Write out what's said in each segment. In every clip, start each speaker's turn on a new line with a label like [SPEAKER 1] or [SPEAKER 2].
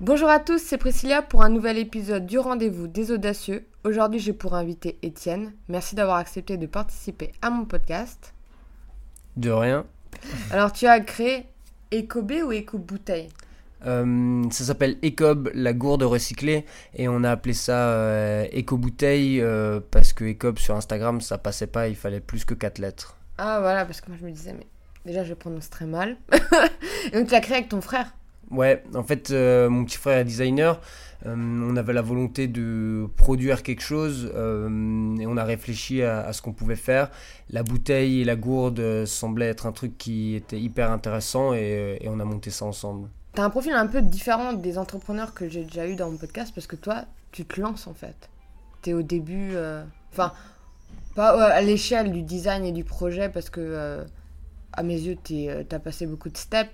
[SPEAKER 1] Bonjour à tous, c'est Priscilla pour un nouvel épisode du rendez-vous des audacieux. Aujourd'hui, j'ai pour invité Étienne. Merci d'avoir accepté de participer à mon podcast.
[SPEAKER 2] De rien.
[SPEAKER 1] Alors, tu as créé EcoB ou Eco-Bouteille
[SPEAKER 2] Euh, ça s'appelle Ecob, la gourde recyclée, et on a appelé ça euh, Eco-bouteille euh, parce que Ecob sur Instagram ça passait pas, il fallait plus que 4 lettres.
[SPEAKER 1] Ah, voilà, parce que moi je me disais, mais déjà je prononce très mal. Et donc, tu l'as créé avec ton frère?
[SPEAKER 2] Ouais, en fait, euh, mon petit frère est designer. euh, on avait la volonté de produire quelque chose euh, et on a réfléchi à, ce qu'on pouvait faire. La bouteille et la gourde semblaient être un truc qui était hyper intéressant et, et on a monté ça ensemble.
[SPEAKER 1] T'as un profil un peu différent des entrepreneurs que j'ai déjà eu dans mon podcast parce que toi, tu te lances en fait. T'es au début. Enfin, pas à l'échelle du design et du projet parce que, à mes yeux, t'as passé beaucoup de steps.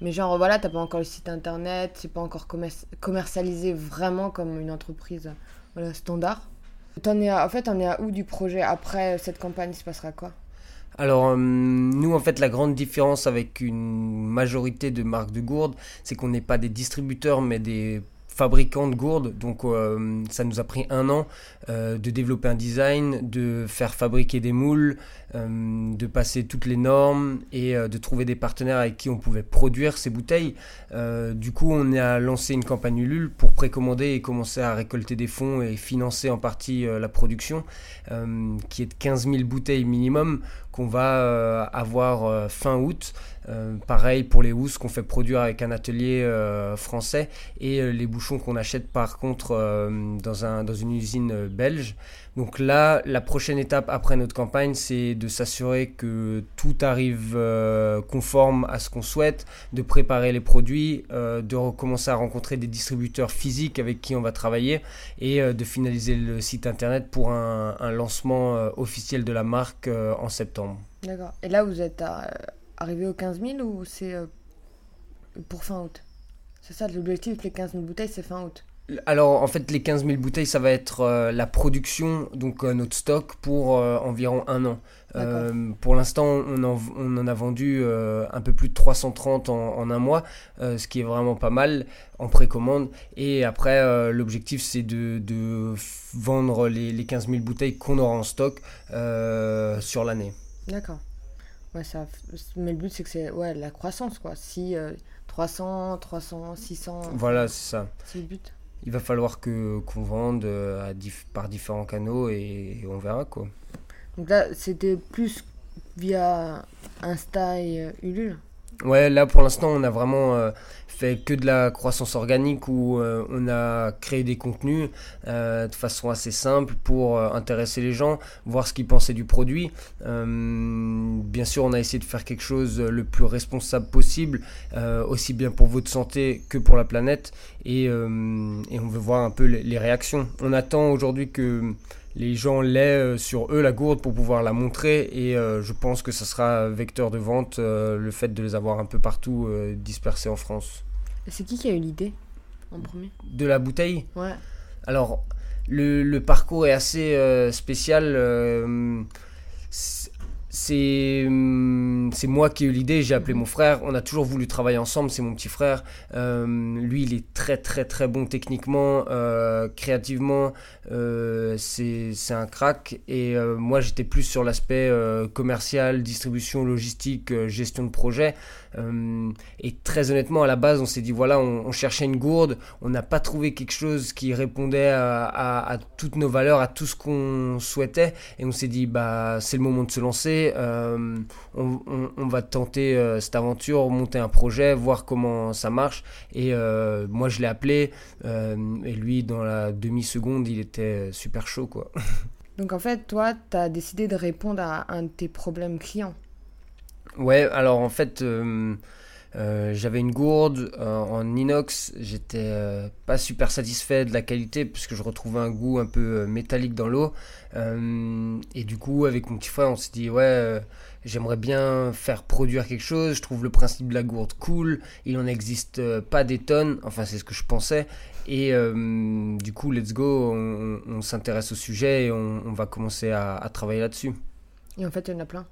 [SPEAKER 1] Mais genre, voilà, t'as pas encore le site internet, c'est pas encore commer- commercialisé vraiment comme une entreprise standard. T'en es en fait, on est à où du projet Après cette campagne, il se passera quoi?
[SPEAKER 2] Alors, euh, nous, en fait, la grande différence avec une majorité de marques de gourdes, c'est qu'on n'est pas des distributeurs, mais des fabricants de gourdes. Donc, euh, ça nous a pris un an euh, de développer un design, de faire fabriquer des moules, euh, de passer toutes les normes et de trouver des partenaires avec qui on pouvait produire ces bouteilles. Du coup, on a lancé une campagne Ulule pour précommander et commencer à récolter des fonds et financer en partie la production, qui est de 15 000 bouteilles minimum qu'on va euh, avoir euh, fin août. Euh, pareil pour les housses qu'on fait produire avec un atelier français et les bouchons qu'on achète par contre dans, un, dans une usine belge. Donc là, la prochaine étape après notre campagne, c'est de s'assurer que tout arrive euh, conforme à ce qu'on souhaite, de préparer les produits, euh, de recommencer à rencontrer des distributeurs physiques avec qui on va travailler et euh, de finaliser le site internet pour un, un lancement officiel de la marque en septembre.
[SPEAKER 1] D'accord. Et là, vous êtes arrivé aux 15 000 ou c'est pour fin août? C'est ça, l'objectif, les 15 000 bouteilles, c'est fin août.
[SPEAKER 2] Alors en fait les 15 000 bouteilles ça va être euh, la production, donc euh, notre stock pour euh, environ un an. Pour l'instant on en, on en a vendu un peu plus de 330 en, en un mois, ce qui est vraiment pas mal en précommande. Et après l'objectif c'est de, de vendre les, les 15 000 bouteilles qu'on aura en stock sur l'année.
[SPEAKER 1] D'accord. Ouais, ça, mais le but, c'est que c'est ouais, la croissance, quoi. Si euh, 300, 300, 600,
[SPEAKER 2] Voilà c'est ça.
[SPEAKER 1] c'est le but.
[SPEAKER 2] Il va falloir que qu'on vende euh, à dif- par différents canaux et, et on verra quoi.
[SPEAKER 1] Donc là, c'était plus via Insta et euh, Ulule?
[SPEAKER 2] Ouais, là pour l'instant, on a vraiment euh, fait que de la croissance organique où euh, on a créé des contenus euh, de façon assez simple pour euh, intéresser les gens, voir ce qu'ils pensaient du produit. Bien sûr, on a essayé de faire quelque chose le plus responsable possible, aussi bien pour votre santé que pour la planète. Et, on veut voir un peu les, réactions. On attend aujourd'hui que les gens l'aient sur eux la gourde pour pouvoir la montrer et je pense que ça sera vecteur de vente le fait de les avoir un peu partout dispersés en France.
[SPEAKER 1] C'est qui qui a eu l'idée en premier?
[SPEAKER 2] De la bouteille?
[SPEAKER 1] Ouais.
[SPEAKER 2] Alors le, le parcours est assez euh, spécial. euh, hum, c'est moi qui ai eu l'idée, j'ai appelé mon frère, on a toujours voulu travailler ensemble, c'est mon petit frère. Euh, lui, il est très très très bon techniquement, euh, créativement, euh, c'est un crack. Et moi, j'étais plus sur l'aspect commercial, distribution, logistique, gestion de projet. Et très honnêtement, à la base, on s'est dit voilà, on, cherchait une gourde, on n'a pas trouvé quelque chose qui répondait à, à- à toutes nos valeurs, à tout ce qu'on souhaitait. Et on s'est dit bah c'est le moment de se lancer. Euh, on, on- on va tenter euh, cette aventure, monter un projet, voir comment ça marche. Et euh, moi, je l'ai appelé. et lui, dans la demi-seconde, il était super chaud quoi.
[SPEAKER 1] Donc en fait, toi, t'as décidé de répondre à un de tes problèmes clients.
[SPEAKER 2] Ouais, alors en fait, euh, j'avais une gourde euh, en inox. J'étais euh, pas super satisfait de la qualité puisque je retrouvais un goût un peu métallique dans l'eau. Et du coup, avec mon petit frère, on s'est dit ouais, j'aimerais bien faire produire quelque chose. Je trouve le principe de la gourde cool. Il en existe pas des tonnes. Enfin, c'est ce que je pensais. Et du coup, let's go. On, on s'intéresse au sujet et on, on va commencer à- à travailler là-dessus.
[SPEAKER 1] Et en fait, il y en a plein.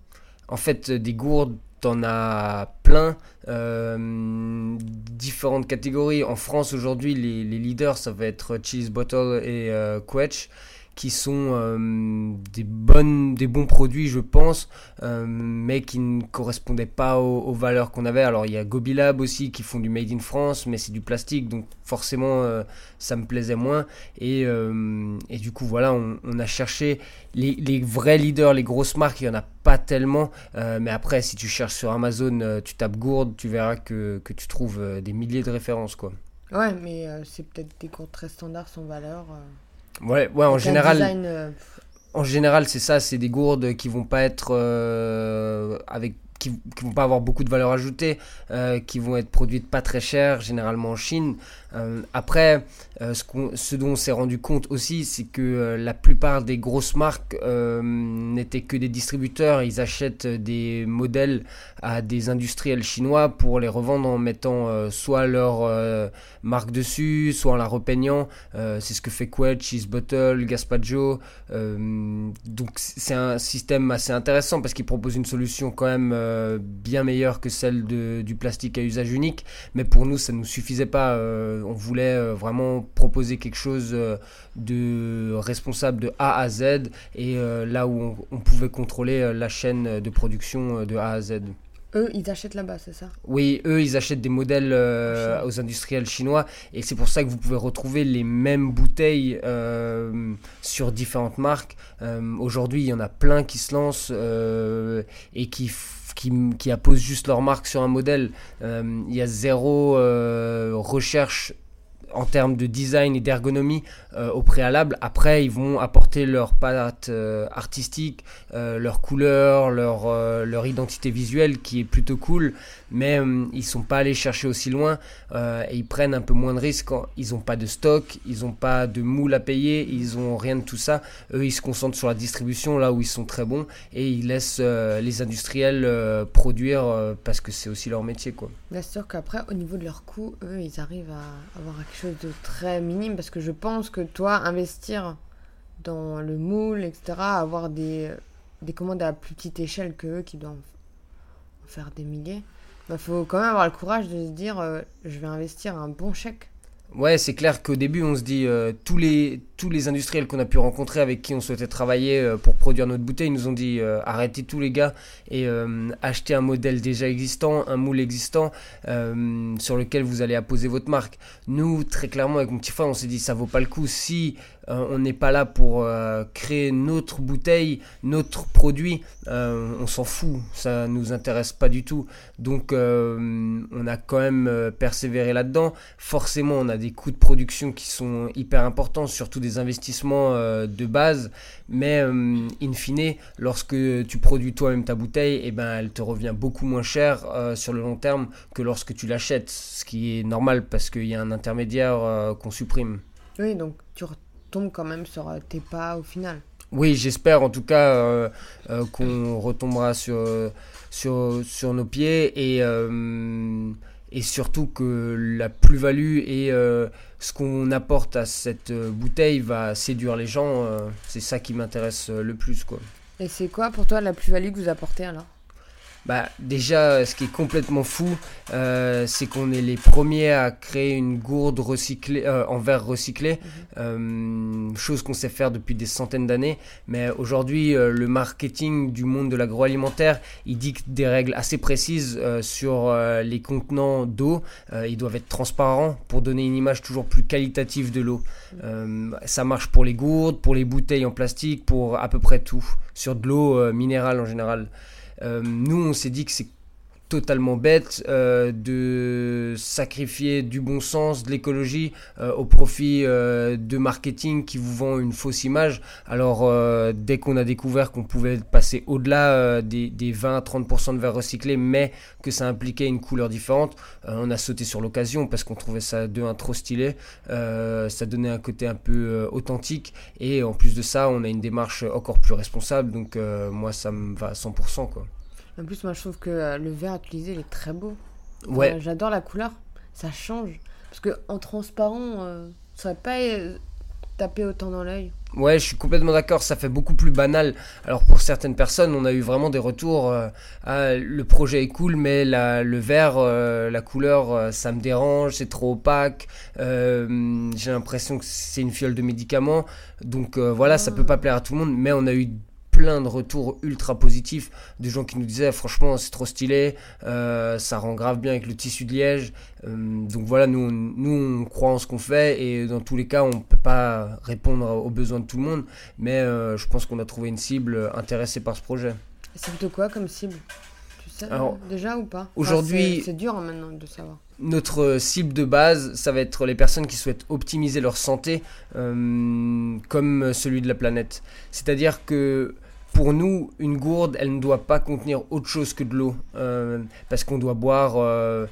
[SPEAKER 2] En fait, des gourdes, t'en as plein, euh, différentes catégories. En France aujourd'hui, les, leaders, ça va être Cheese Bottle et euh, Quetch qui sont euh, des, bonnes, des bons produits, je pense, euh, mais qui ne correspondaient pas aux, valeurs qu'on avait. Alors il y a Gobilab aussi qui font du made in France, mais c'est du plastique, donc forcément euh, ça me plaisait moins. Et, du coup voilà, on, a cherché les, vrais leaders, les grosses marques, il n'y en a pas tellement. mais après, si tu cherches sur Amazon, tu tapes gourde, tu verras que, que tu trouves des milliers de références. quoi.
[SPEAKER 1] Ouais, mais c'est peut-être des gourdes très standards sans valeur.
[SPEAKER 2] Ouais, ouais, en général.
[SPEAKER 1] Euh,
[SPEAKER 2] en général, c'est ça, c'est des gourdes qui vont pas être euh, avec qui, qui, vont pas avoir beaucoup de valeur ajoutée, euh, qui vont être produites pas très chères, généralement en Chine. Euh, après, euh, ce, dont on s'est rendu compte aussi, c'est que euh, la plupart des grosses marques n'étaient que des distributeurs. Ils achètent des modèles à des industriels chinois pour les revendre en mettant soit leur marque dessus, soit en la repeignant. c'est ce que fait Quet, Cheese Bottle, Gaspaggio. donc c'est un système assez intéressant parce qu'il propose une solution quand même bien meilleure que celle du plastique à usage unique. Mais pour nous, ça ne nous suffisait pas on voulait euh, vraiment proposer quelque chose euh, de responsable de A à Z et euh, là où on, pouvait contrôler la chaîne de production de A à Z.
[SPEAKER 1] Eux, ils achètent là-bas, c'est ça?
[SPEAKER 2] Oui, eux, ils achètent des modèles aux industriels chinois et c'est pour ça que vous pouvez retrouver les mêmes bouteilles sur différentes marques. Aujourd'hui, il y en a plein qui se lancent et qui qui, qui apposent juste leur marque sur un modèle. Euh, il y a zéro euh, recherche en termes de design et d'ergonomie euh, au préalable. Après, ils vont apporter leur patte euh, artistique, euh, leur couleur, leur, leur identité visuelle qui est plutôt cool, mais ils sont pas allés chercher aussi loin et ils prennent un peu moins de risques. Ils n'ont pas de stock, ils n'ont pas de moule à payer, ils ont rien de tout ça. Eux, ils se concentrent sur la distribution là où ils sont très bons et ils laissent les industriels produire parce que c'est aussi leur métier. quoi.
[SPEAKER 1] Bien sûr qu'après, au niveau de leurs coûts, eux, ils arrivent à avoir quelque chose de très minime parce que je pense que toi, investir dans le moule, etc., avoir des, des commandes à plus petite échelle que eux qui doivent en faire des milliers, il bah, faut quand même avoir le courage de se dire euh, je vais investir un bon chèque.
[SPEAKER 2] Ouais, c'est clair qu'au début, on se dit euh, tous les tous les industriels qu'on a pu rencontrer avec qui on souhaitait travailler euh, pour produire notre bouteille, nous ont dit arrêtez tous les gars et achetez un modèle déjà existant, un moule existant sur lequel vous allez apposer votre marque. Nous, très clairement, avec mon petit frère, on s'est dit ça vaut pas le coup si euh, on n'est pas là pour euh, créer notre bouteille, notre produit. Euh, on s'en fout, ça nous intéresse pas du tout. Donc on a quand même persévéré là-dedans. Forcément, on a des coûts de production qui sont hyper importants, surtout des investissements de base. Mais in fine, lorsque tu produis toi-même ta bouteille, eh ben, elle te revient beaucoup moins cher sur le long terme que lorsque tu l'achètes, ce qui est normal parce qu'il y a un intermédiaire qu'on supprime.
[SPEAKER 1] Oui, donc tu tombe quand même sur euh, tes pas au final.
[SPEAKER 2] Oui, j'espère en tout cas euh, euh, qu'on retombera sur, sur, sur nos pieds et, et surtout que la plus-value et ce qu'on apporte à cette bouteille va séduire les gens. c'est ça qui m'intéresse le plus. Quoi.
[SPEAKER 1] Et c'est quoi pour toi la plus-value que vous apportez alors?
[SPEAKER 2] Bah, déjà, ce qui est complètement fou, euh, c'est qu'on est les premiers à créer une gourde recyclée, euh, en verre recyclé, mhm. euh, chose qu'on sait faire depuis des centaines d'années. Mais aujourd'hui, le marketing du monde de l'agroalimentaire, il dicte des règles assez précises sur les contenants d'eau. ils doivent être transparents pour donner une image toujours plus qualitative de l'eau. Mhm. ça marche pour les gourdes, pour les bouteilles en plastique, pour à peu près tout, sur de l'eau minérale en général. Euh, nous, on s'est dit que c'est totalement bête euh, de sacrifier du bon sens, de l'écologie euh, au profit de marketing qui vous vend une fausse image. Alors dès qu'on a découvert qu'on pouvait passer au-delà des, des 20-30% de verre recyclé, mais que ça impliquait une couleur différente, on a sauté sur l'occasion parce qu'on trouvait ça de un trop stylé. ça donnait un côté un peu authentique et en plus de ça, on a une démarche encore plus responsable. Donc moi, ça me va à 100% quoi.
[SPEAKER 1] En plus, moi, je trouve que euh, le verre utilisé, il est très beau.
[SPEAKER 2] Ouais.
[SPEAKER 1] J'adore la couleur. Ça change. Parce que en transparent, euh, ça va pas euh, taper autant dans l'œil.
[SPEAKER 2] Ouais, je suis complètement d'accord, ça fait beaucoup plus banal. Alors pour certaines personnes, on a eu vraiment des retours, euh, ah, le projet est cool, mais la, le vert, euh, la couleur, euh, ça me dérange, c'est trop opaque, j'ai l'impression que c'est une fiole de médicaments. Donc voilà, ça peut pas plaire à tout le monde, mais on a eu plein de retours ultra positifs de gens qui nous disaient franchement c'est trop stylé, euh, ça rend grave bien avec le tissu de liège. Euh, donc voilà, nous, nous on croit en ce qu'on fait et dans tous les cas on peut pas répondre aux besoins de tout le monde, mais euh, je pense qu'on a trouvé une cible intéressée par ce projet.
[SPEAKER 1] C'est plutôt quoi comme cible? Tu sais déjà ou pas?
[SPEAKER 2] Aujourd'hui,
[SPEAKER 1] c'est dur hein, maintenant de savoir.
[SPEAKER 2] Notre cible de base, ça va être les personnes qui souhaitent optimiser leur santé comme celui de la planète. C'est-à-dire que pour nous, une gourde, elle ne doit pas contenir autre chose que de l'eau. Euh, parce qu'on doit boire euh,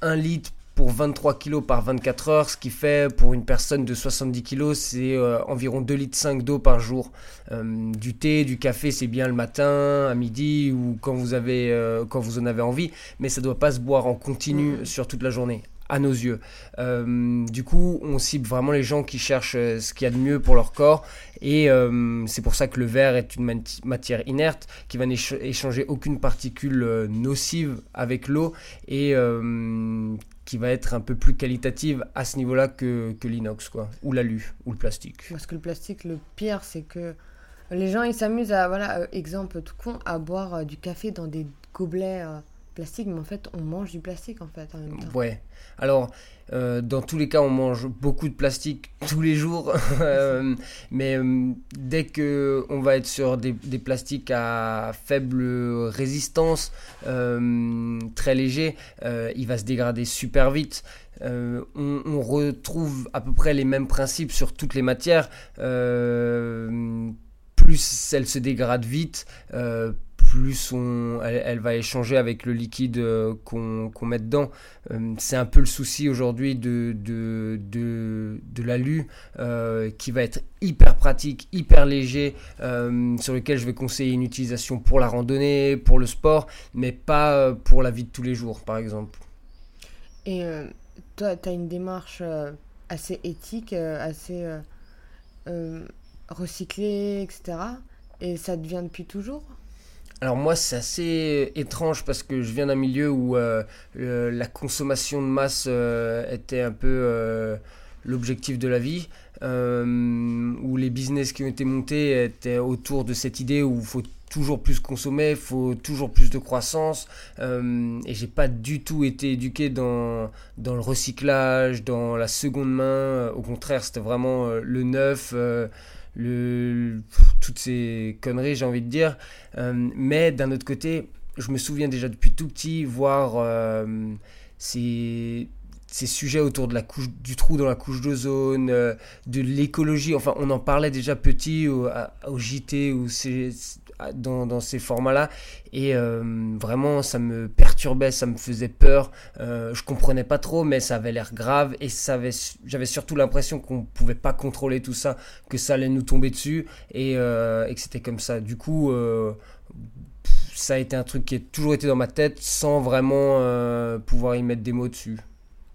[SPEAKER 2] un litre pour 23 kg par 24 heures, ce qui fait pour une personne de 70 kg, c'est euh, environ 2 litres 5 d'eau par jour. du thé, du café, c'est bien le matin, à midi ou quand vous, avez, quand vous en avez envie, mais ça ne doit pas se boire en continu mmh. sur toute la journée à nos yeux. Euh, du coup, on cible vraiment les gens qui cherchent euh, ce qu'il y a de mieux pour leur corps. Et euh, c'est pour ça que le verre est une matière inerte qui va n'échanger aucune particule nocive avec l'eau et qui va être un peu plus qualitative à ce niveau-là que, que l'inox, quoi, ou l'alu, ou le plastique.
[SPEAKER 1] Parce que le plastique, le pire, c'est que les gens, ils s'amusent à, voilà, exemple tout con, à boire du café dans des gobelets plastique, mais en fait, on mange du plastique en fait.
[SPEAKER 2] Ouais. Alors, euh, dans tous les cas, on mange beaucoup de plastique tous les jours, euh, mais euh, dès que on va être sur des, des plastiques à faible résistance, très léger, il va se dégrader super vite. On, on, retrouve à peu près les mêmes principes sur toutes les matières. plus elles se dégradent vite, plus on, elle, va échanger avec le liquide euh, qu'on met dedans. Euh, c'est un peu le souci aujourd'hui de, de, l'alu euh, qui va être hyper pratique, hyper léger, sur lequel je vais conseiller une utilisation pour la randonnée, pour le sport, mais pas pour la vie de tous les jours par exemple.
[SPEAKER 1] Et toi, tu as une démarche assez éthique, assez recyclée, etc. Et ça devient depuis toujours?
[SPEAKER 2] Alors moi c'est assez étrange parce que je viens d'un milieu où euh, la consommation de masse euh, était un peu euh, l'objectif de la vie, où les business qui ont été montés étaient autour de cette idée où il faut toujours plus consommer, il faut toujours plus de croissance, et j'ai pas du tout été éduqué dans, dans le recyclage, dans la seconde main, au contraire c'était vraiment le neuf toutes ces conneries, j'ai envie de dire. Euh, mais d'un autre côté, je me souviens déjà depuis tout petit voir euh, ces, sujets autour de la couche, du trou dans la couche d'ozone, euh, de l'écologie. Enfin, on en parlait déjà petit au, au JT ou dans, ces formats-là. Et vraiment, ça me perturbait, ça me faisait peur. Euh, je comprenais pas trop, mais ça avait l'air grave. Et j'avais surtout l'impression qu'on pouvait pas contrôler tout ça, que ça allait nous tomber dessus. Et, et que c'était comme ça. Du coup, ça a été un truc qui a toujours été dans ma tête sans vraiment pouvoir y mettre des mots dessus.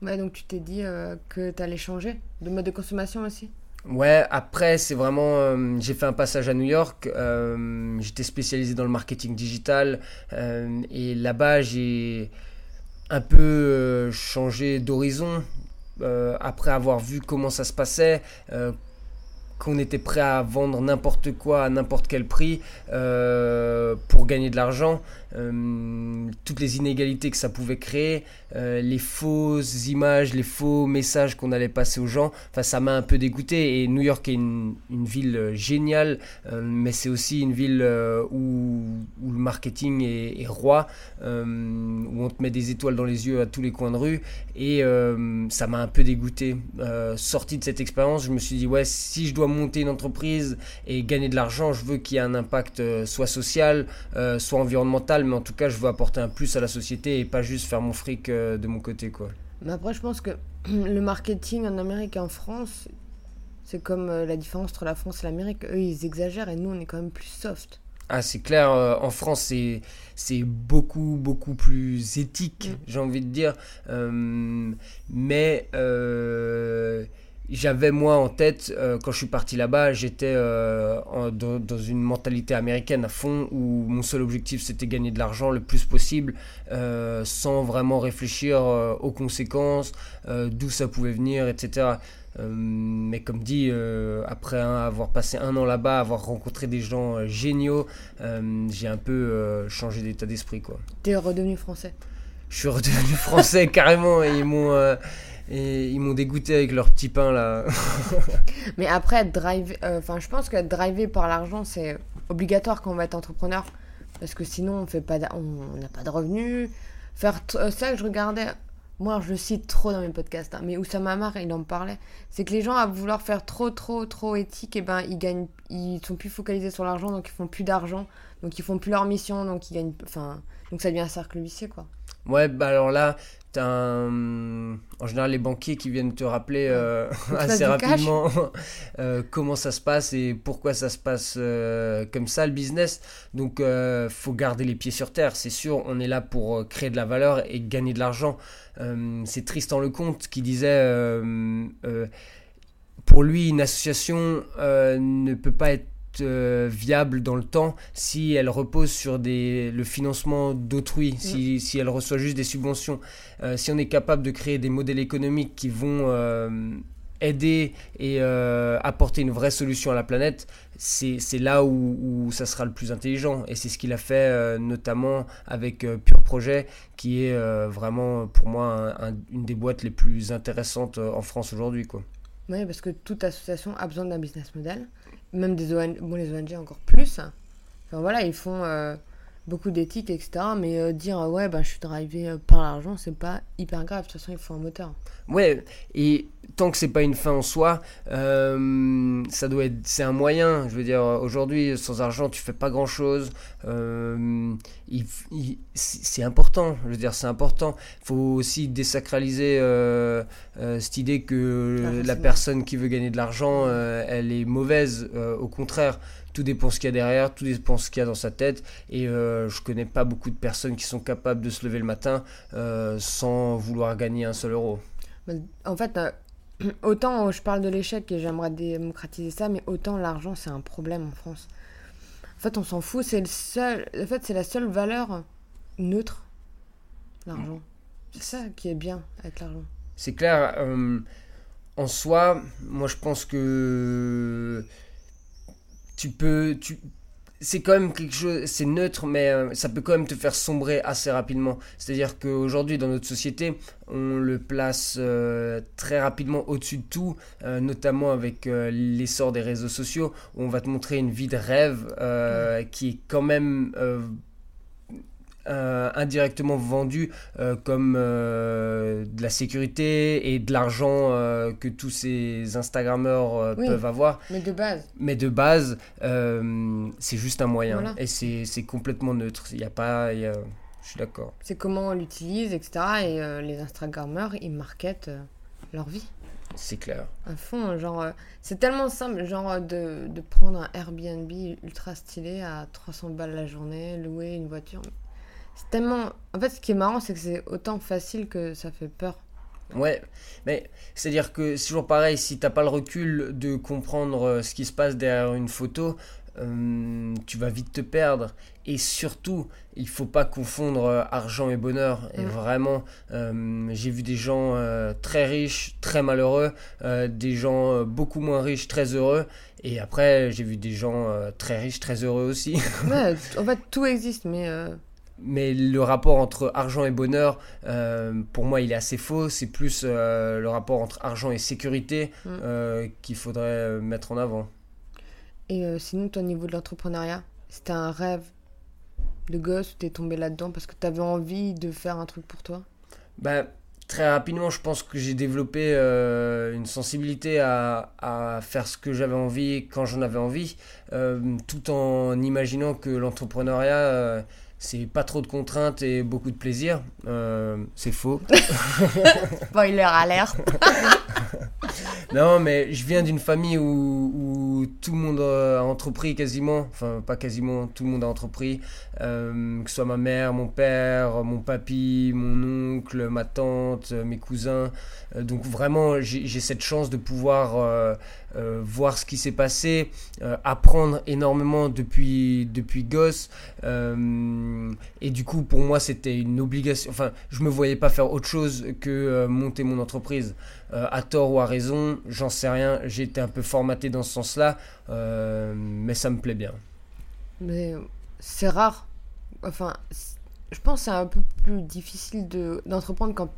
[SPEAKER 1] Ouais, donc tu t'es dit que tu allais changer de mode de consommation aussi?
[SPEAKER 2] Ouais, après, c'est vraiment. Euh, j'ai fait un passage à New York. Euh, j'étais spécialisé dans le marketing digital. Euh, et là-bas, j'ai un peu changé d'horizon. après avoir vu comment ça se passait, qu'on était prêt à vendre n'importe quoi à n'importe quel prix pour gagner de l'argent. Euh, toutes les inégalités que ça pouvait créer, euh, les fausses images, les faux messages qu'on allait passer aux gens. Enfin, ça m'a un peu dégoûté. Et New York est une, ville euh, géniale, mais c'est aussi une ville où, où, le marketing est, est roi, où on te met des étoiles dans les yeux à tous les coins de rue. Et ça m'a un peu dégoûté. sorti de cette expérience, je me suis dit, ouais, si je dois monter une entreprise et gagner de l'argent, je veux qu'il y ait un impact soit social, soit environnemental mais en tout cas, je veux apporter un plus à la société et pas juste faire mon fric euh, de mon côté, quoi.
[SPEAKER 1] Mais après, je pense que le marketing en Amérique et en France, c'est comme euh, la différence entre la France et l'Amérique. Eux, ils exagèrent et nous, on est quand même plus soft.
[SPEAKER 2] Ah, c'est clair, euh, en France, c'est, c'est beaucoup, beaucoup plus éthique, mm. j'ai envie de dire. mais j'avais moi en tête, euh, quand je suis parti là-bas, j'étais euh, dans, dans une mentalité américaine à fond où mon seul objectif c'était gagner de l'argent le plus possible euh, sans vraiment réfléchir aux conséquences, d'où ça pouvait venir, etc. Mais comme dit, après hein, avoir passé un an là-bas, avoir rencontré des gens géniaux, j'ai un peu changé d'état d'esprit quoi.
[SPEAKER 1] T'es redevenu français.
[SPEAKER 2] Je suis redevenu français carrément et ils m'ont et ils m'ont dégoûté avec leur petit pain là.
[SPEAKER 1] Mais après, drive, euh, enfin, je pense que drivé par l'argent, c'est obligatoire quand on va être entrepreneur. Parce que sinon, on fait pas, on n'a pas de revenus. Faire euh, ça que je regardais, moi, je le cite trop dans mes podcasts, hein, mais Oussama Amar, il en parlait. C'est que les gens, à vouloir faire trop, trop, trop éthique, et ben, ils gagnent, ils sont plus focalisés sur l'argent, donc ils font plus d'argent, donc ils font plus leur mission, donc ils gagnent, enfin, donc ça devient un cercle vicieux, quoi.
[SPEAKER 2] Ouais, bah alors là, t'as un... en général les banquiers qui viennent te rappeler euh, assez rapidement euh, comment ça se passe et pourquoi ça se passe euh, comme ça le business. Donc faut garder les pieds sur terre, c'est sûr. On est là pour créer de la valeur et gagner de l'argent. C'est Tristan Lecomte qui disait pour lui une association ne peut pas être euh, viable dans le temps si elle repose sur des, le financement d'autrui, si, si elle reçoit juste des subventions. Euh, si on est capable de créer des modèles économiques qui vont euh, aider et apporter une vraie solution à la planète, c'est là où, où ça sera le plus intelligent. Et c'est ce qu'il a fait notamment avec Pure Projet, qui est vraiment pour moi un- un- une des boîtes les plus intéressantes en France aujourd'hui.
[SPEAKER 1] Oui, parce que toute association a besoin d'un business model. Même des ONG, bon, les ONG encore plus. Enfin voilà, ils font euh, beaucoup d'éthique, etc. Mais euh, dire, euh, ouais, bah, je suis drivé euh, par l'argent, c'est pas hyper grave. De toute façon, il faut un moteur.
[SPEAKER 2] Ouais, et tant que c'est pas une fin en soi, euh, ça doit être, c'est un moyen. Je veux dire, aujourd'hui, sans argent, tu fais pas grand chose. c'est important. Je veux dire, c'est important. Il faut aussi désacraliser cette idée que
[SPEAKER 1] Ah,
[SPEAKER 2] la personne qui veut gagner de l'argent, elle est mauvaise. Au contraire, tout dépend ce qu'il y a derrière, tout dépend ce qu'il y a dans sa tête. Et euh, je connais pas beaucoup de personnes qui sont capables de se lever le matin euh, sans vouloir gagner un seul euro.
[SPEAKER 1] Mais, En fait, euh, autant euh, je parle de l'échec et j'aimerais démocratiser ça, mais autant l'argent, c'est un problème en France. En fait, on s'en fout. C'est le seul. En fait, c'est la seule valeur neutre. L'argent. C'est ça qui est bien avec l'argent.
[SPEAKER 2] C'est clair, en soi, moi je pense que tu peux. Tu, c'est quand même quelque chose, c'est neutre, mais euh, ça peut quand même te faire sombrer assez rapidement. C'est-à-dire qu'aujourd'hui, dans notre société, on le place euh, très rapidement au-dessus de tout, euh, notamment avec l'essor des réseaux sociaux, où on va te montrer une vie de rêve qui est quand même euh, indirectement vendue euh, comme euh, de la sécurité et de l'argent que tous ces Instagrammeurs
[SPEAKER 1] Oui.
[SPEAKER 2] peuvent avoir.
[SPEAKER 1] Mais de base.
[SPEAKER 2] Mais de base, c'est juste un moyen.
[SPEAKER 1] Voilà.
[SPEAKER 2] Et c'est c'est complètement neutre. Il n'y a pas. il y a- Je suis d'accord.
[SPEAKER 1] C'est comment on l'utilise, etc. Et les Instagrammeurs, ils marketent leur vie
[SPEAKER 2] C'est clair.
[SPEAKER 1] à fond. Genre, c'est tellement simple, genre de, de prendre un Airbnb ultra stylé à 300 balles la journée, louer une voiture. C'est tellement. En fait, ce qui est marrant, c'est que c'est autant facile que ça fait peur.
[SPEAKER 2] Ouais, mais c'est-à-dire que c'est toujours pareil, si t'as pas le recul de comprendre euh, ce qui se passe derrière une photo, euh, tu vas vite te perdre. Et surtout, il faut pas confondre euh, argent et bonheur. Et
[SPEAKER 1] Mm.
[SPEAKER 2] vraiment, euh, j'ai vu des gens très riches, très malheureux, des gens beaucoup moins riches, très heureux. Et après, j'ai vu des gens très riches, très heureux aussi.
[SPEAKER 1] Ouais, en fait, tout existe, mais.
[SPEAKER 2] Mais le rapport entre argent et bonheur, euh, pour moi, il est assez faux. C'est plus euh, le rapport entre argent et sécurité
[SPEAKER 1] Mm.
[SPEAKER 2] euh, qu'il faudrait mettre en avant.
[SPEAKER 1] Et sinon, au niveau de l'entrepreneuriat, c'était un rêve de gosse ou t'es tombé là-dedans parce que t'avais envie de faire un truc pour toi?
[SPEAKER 2] Ben, très rapidement, je pense que j'ai développé une sensibilité à, à faire ce que j'avais envie quand j'en avais envie, tout en imaginant que l'entrepreneuriat, c'est pas trop de contraintes et beaucoup de plaisir. Euh, c'est faux.
[SPEAKER 1] Spoiler alerte
[SPEAKER 2] Non, mais je viens d'une famille où, où où tout le monde a entrepris quasiment, enfin pas quasiment, tout le monde a entrepris, euh, que ce soit ma mère, mon père, mon papy, mon oncle, ma tante, mes cousins. Euh, donc vraiment, j'ai cette chance de pouvoir euh, voir ce qui s'est passé, apprendre énormément depuis, depuis gosse. et du coup, pour moi, c'était une obligation. Enfin, je me voyais pas faire autre chose que monter mon entreprise. à tort ou à raison, j'en sais rien. J'ai été un peu formaté dans ce sens-là, euh, mais ça me plaît bien.
[SPEAKER 1] Mais c'est rare. Enfin, je pense que c'est un peu plus difficile d'entreprendre quand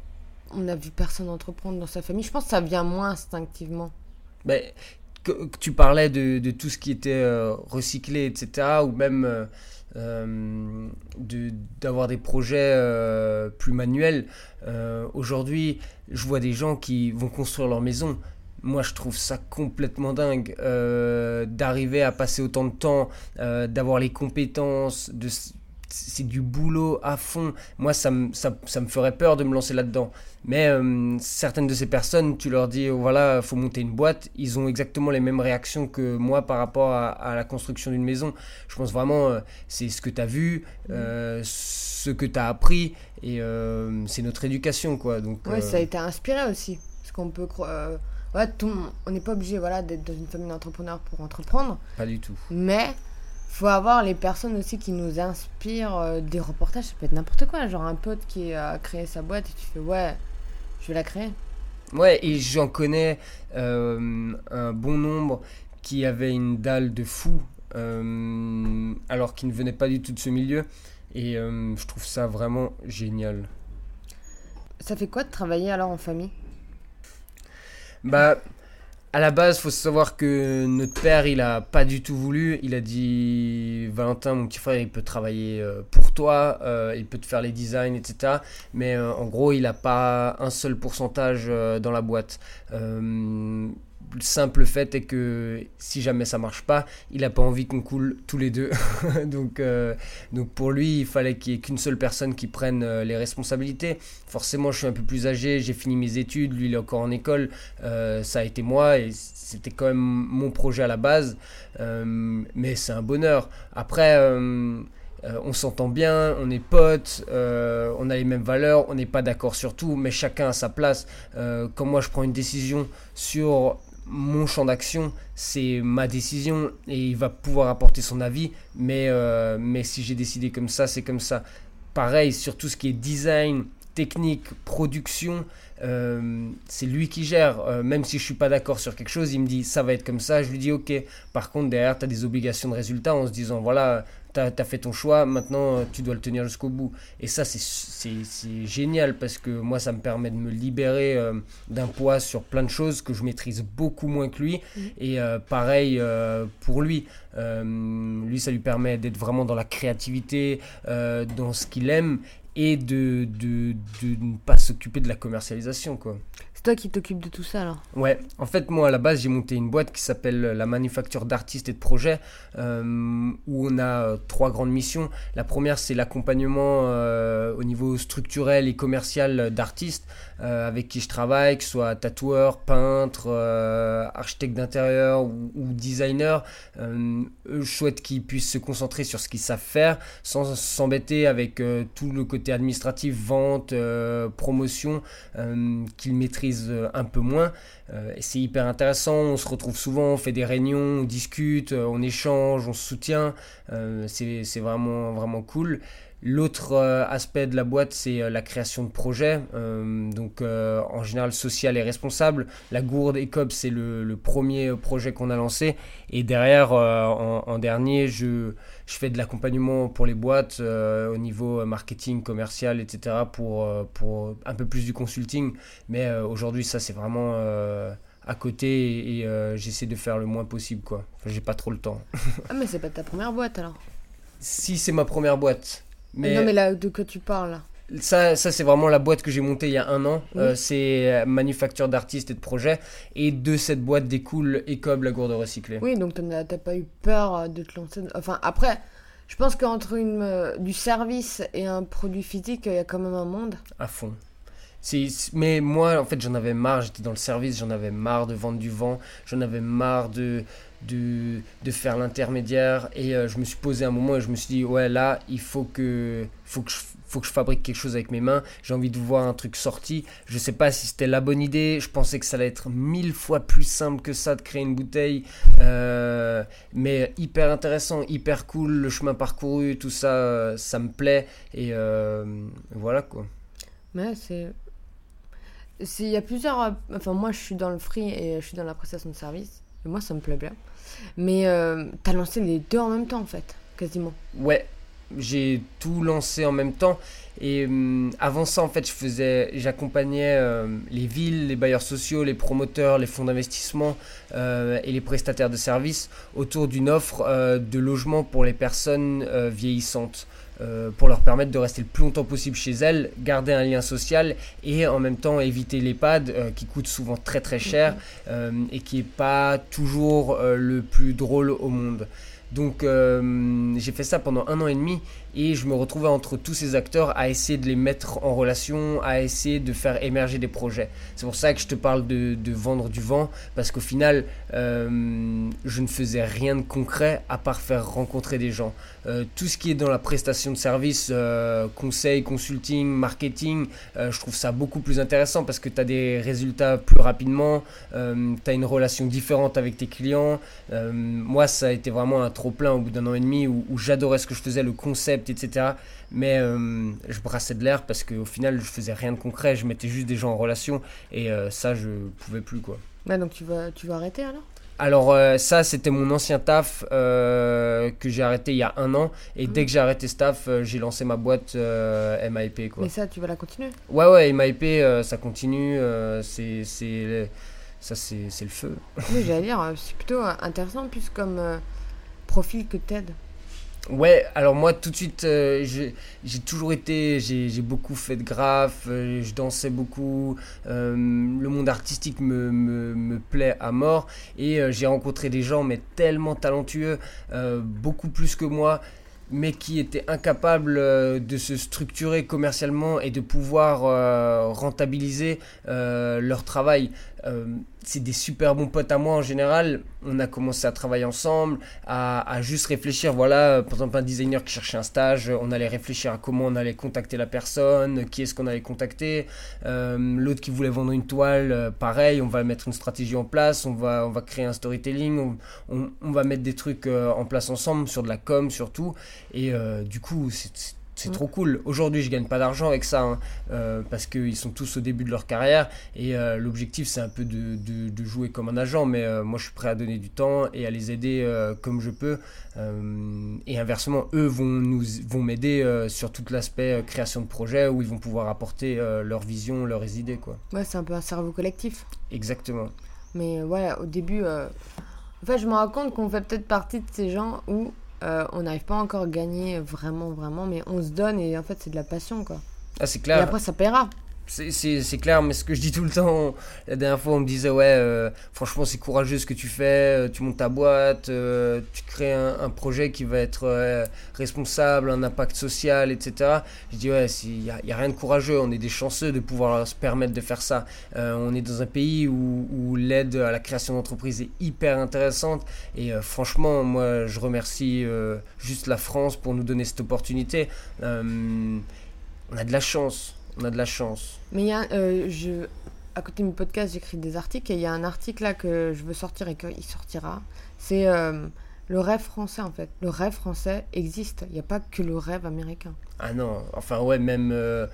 [SPEAKER 1] on n'a vu personne entreprendre dans sa famille. Je pense que ça vient moins instinctivement.
[SPEAKER 2] Mais que, tu parlais de, tout ce qui était euh, recyclé, etc., ou même euh, euh d'avoir des projets plus manuels. Aujourd'hui, je vois des gens qui vont construire leur maison moi, je trouve ça complètement dingue d'arriver à passer autant de temps, d'avoir les compétences, de c'est du boulot à fond. Moi, ça me, ça, ça me ferait peur de me lancer là-dedans. Mais euh, certaines de ces personnes, tu leur dis, voilà, faut monter une boîte, ils ont exactement les mêmes réactions que moi par rapport à, la construction d'une maison. Je pense vraiment, c'est ce que tu as vu, ce que tu as appris, et c'est notre éducation, quoi. Donc,
[SPEAKER 1] ouais, ça a été inspiré aussi. Parce qu'on peut croire on n'est pas obligé voilà, d'être dans une famille d'entrepreneurs pour entreprendre.
[SPEAKER 2] Pas du tout.
[SPEAKER 1] Mais faut avoir les personnes aussi qui nous inspirent euh, des reportages. Ça peut être n'importe quoi. Genre un pote qui a créé sa boîte et tu fais ouais, je vais la créer.
[SPEAKER 2] Ouais, et j'en connais euh, un bon nombre qui avaient une dalle de fou euh, alors qu'ils ne venaient pas du tout de ce milieu. Et je trouve ça vraiment génial.
[SPEAKER 1] Ça fait quoi de travailler alors en famille?
[SPEAKER 2] Bah, à la base, faut savoir que notre père, il a pas du tout voulu. Il a dit Valentin, mon petit frère, il peut travailler euh, pour toi, euh, il peut te faire les designs, etc. Mais euh, en gros, il a pas un seul pourcentage dans la boîte le simple fait est que si jamais ça marche pas, il n'a pas envie qu'on coule tous les deux. donc, euh, donc pour lui, il fallait qu'il n'y ait qu'une seule personne qui prenne euh, les responsabilités. Forcément, je suis un peu plus âgé, j'ai fini mes études, lui il est encore en école, euh, ça a été moi et c'était quand même mon projet à la base. mais c'est un bonheur. Après... on s'entend bien, on est potes, on a les mêmes valeurs, on n'est pas d'accord sur tout, mais chacun a sa place. quand moi je prends une décision sur mon champ d'action, c'est ma décision et il va pouvoir apporter son avis, mais, euh, mais si j'ai décidé comme ça, c'est comme ça. Pareil, sur tout ce qui est design, technique, production, euh, c'est lui qui gère. Euh, même si je suis pas d'accord sur quelque chose, il me dit ça va être comme ça, je lui dis ok. Par contre, derrière, tu as des obligations de résultat en se disant voilà, tu as, fait ton choix, maintenant tu dois le tenir jusqu'au bout. Et ça, c'est génial parce que moi, ça me permet de me libérer euh, d'un poids sur plein de choses que je maîtrise beaucoup moins que lui. Mmh. Et euh, pareil euh, pour lui. lui, ça lui permet d'être vraiment dans la créativité, dans ce qu'il aime et de, de, de ne pas s'occuper de la commercialisation. quoi
[SPEAKER 1] toi qui t'occupes de tout ça alors
[SPEAKER 2] Ouais, en fait moi à la base j'ai monté une boîte qui s'appelle la manufacture d'artistes et de projets euh, où on a euh, trois grandes missions. La première c'est l'accompagnement euh, au niveau structurel et commercial d'artistes avec qui je travaille, que ce soit tatoueur, peintre, architecte d'intérieur ou, ou, designer. je souhaite qu'ils puissent se concentrer sur ce qu'ils savent faire sans s'embêter avec tout le côté administratif, vente, promotion qu'ils maîtrisent euh, un peu moins. Euh, et c'est hyper intéressant, on se retrouve souvent, on fait des réunions, on discute, euh, on échange, on se soutient. c'est vraiment, vraiment cool. L'autre aspect de la boîte, c'est la création de projets, donc en général social et responsable. La gourde ECOB, c'est le, premier projet qu'on a lancé. Et derrière, en, dernier, je, je fais de l'accompagnement pour les boîtes euh, au niveau euh, marketing, commercial, etc. pour, euh, pour un peu plus du consulting. Mais aujourd'hui, ça, c'est vraiment à côté et, j'essaie de faire le moins possible, quoi. Enfin, j'ai pas trop le temps.
[SPEAKER 1] ah, mais c'est pas ta première boîte alors
[SPEAKER 2] Si, c'est ma première boîte. Mais...
[SPEAKER 1] Non, mais là, de quoi tu parles là
[SPEAKER 2] ça, ça c'est vraiment la boîte que j'ai montée il y a un an. c'est manufacture d'artistes et de projets. Et de cette boîte découle Ecob, la gourde recyclée.
[SPEAKER 1] Oui, donc t'as pas eu peur de te lancer. Enfin, après, je pense qu'entre une, du service et un produit physique, il y a quand même un monde.
[SPEAKER 2] À fond. Mais moi, en fait, j'en avais marre. J'étais dans le service, j'en avais marre de vendre du vent, j'en avais marre de, de, de faire l'intermédiaire. Et euh, je me suis posé un moment et je me suis dit, ouais, là, il faut que, faut que je faut que je fabrique quelque chose avec mes mains, j'ai envie de voir un truc sorti. Je sais pas si c'était la bonne idée, je pensais que ça allait être mille fois plus simple que ça de créer une bouteille, euh, mais hyper intéressant, hyper cool, le chemin parcouru, tout ça, euh, ça me plaît, et voilà quoi.
[SPEAKER 1] Mais c'est. Il y a plusieurs. Enfin, moi, je suis dans le free et je suis dans la prestation de service. Et moi, ça me plaît bien. Mais euh, t'as lancé les deux en même temps, en fait, quasiment.
[SPEAKER 2] Ouais, j'ai tout lancé en même temps. Et hum, avant ça, en fait, j'accompagnais euh, les villes, les bailleurs sociaux, les promoteurs, les fonds d'investissement euh, et les prestataires de services autour d'une offre de logement pour les personnes vieillissantes. Euh, pour leur permettre de rester le plus longtemps possible chez elles, garder un lien social et en même temps éviter l'EHPAD euh, qui coûte souvent très très cher euh, et qui est pas toujours le plus drôle au monde. Donc j'ai fait ça pendant un an et demi et je me retrouvais entre tous ces acteurs à essayer de les mettre en relation, à essayer de faire émerger des projets. C'est pour ça que je te parle de, vendre du vent parce qu'au final euh, je ne faisais rien de concret à part faire rencontrer des gens. Euh, tout ce qui est dans la prestation de services, euh, conseil, consulting, marketing, je trouve ça beaucoup plus intéressant parce que tu as des résultats plus rapidement, tu as une relation différente avec tes clients. Moi, ça a été vraiment un trop-plein au bout d'un an et demi où, où j'adorais ce que je faisais, le concept, etc. Mais euh, je brassais de l'air parce qu'au final, je faisais rien de concret, je mettais juste des gens en relation et euh, ça, je pouvais plus quoi.
[SPEAKER 1] Donc tu vas, tu vas arrêter alors?
[SPEAKER 2] Alors euh, ça, c'était mon ancien taf euh, que j'ai arrêté il y a un an. Et dès que j'ai arrêté ce taf, euh, j'ai lancé ma boîte MIP. Quoi.
[SPEAKER 1] Mais ça, tu vas la continuer?
[SPEAKER 2] Ouais, ouais, MIP, ça continue. c'est, c'est, ça, c'est, le feu.
[SPEAKER 1] Oui, j'allais dire, c'est plutôt intéressant, plus comme profil que TED.
[SPEAKER 2] Ouais, alors moi tout de suite, euh, j'ai toujours été, j'ai beaucoup fait de graphes, euh, je dansais beaucoup, euh, le monde artistique me, plaît à mort et j'ai rencontré des gens mais tellement talentueux, beaucoup plus que moi, mais qui étaient incapables de se structurer commercialement et de pouvoir rentabiliser leur travail. Euh, c'est des super bons potes à moi en général. On a commencé à travailler ensemble, à, juste réfléchir. Voilà, euh, par exemple, un designer qui cherchait un stage, on allait réfléchir à comment on allait contacter la personne, qui est-ce qu'on allait contacter. Euh, L'autre qui voulait vendre une toile, euh, pareil, on va mettre une stratégie en place, on va, on va créer un storytelling, on, va mettre des trucs euh, en place ensemble, sur de la com surtout. Et euh, du coup, c'est c'est-
[SPEAKER 1] Mm.
[SPEAKER 2] trop cool. Aujourd'hui, je gagne pas d'argent avec ça, hein, euh, parce qu'ils sont tous au début de leur carrière. Et euh, l'objectif, c'est un peu de, de- de jouer comme un agent. Mais euh, moi, je suis prêt à donner du temps et à les aider comme je peux. Et inversement, eux vont nous vont m'aider sur tout l'aspect création de projet où ils vont pouvoir apporter leur vision, leurs idées, quoi.
[SPEAKER 1] Ouais, c'est un peu un cerveau collectif.
[SPEAKER 2] Exactement.
[SPEAKER 1] Mais voilà, au début, en fait, je me rends compte qu'on fait peut-être partie de ces gens où euh, on n'arrive pas encore à gagner vraiment, vraiment, mais on se donne et en fait, c'est de la passion, quoi.
[SPEAKER 2] Ah, c'est
[SPEAKER 1] Et
[SPEAKER 2] clair.
[SPEAKER 1] après, ça paiera.
[SPEAKER 2] C'est- clair, mais ce que je dis tout le temps, la dernière fois on me disait ouais, euh, franchement c'est courageux ce que tu fais, euh, tu montes ta boîte, euh, tu crées un, projet qui va être responsable, un impact social, etc. Je dis ouais, il n'y a, rien de courageux, on est des chanceux de pouvoir se permettre de faire ça. On est dans un pays où, où l'aide à la création d'entreprises est hyper intéressante et franchement moi je remercie juste la France pour nous donner cette opportunité. On a de la chance. On a de la chance.
[SPEAKER 1] Mais il y a, euh, je, à côté de mon podcast, j'écris des articles et il y a un article là que je veux sortir et qu'il sortira. C'est euh, le rêve français en fait. Le rêve français existe. Il n'y a pas que le rêve américain.
[SPEAKER 2] Ah non, enfin ouais, même euh,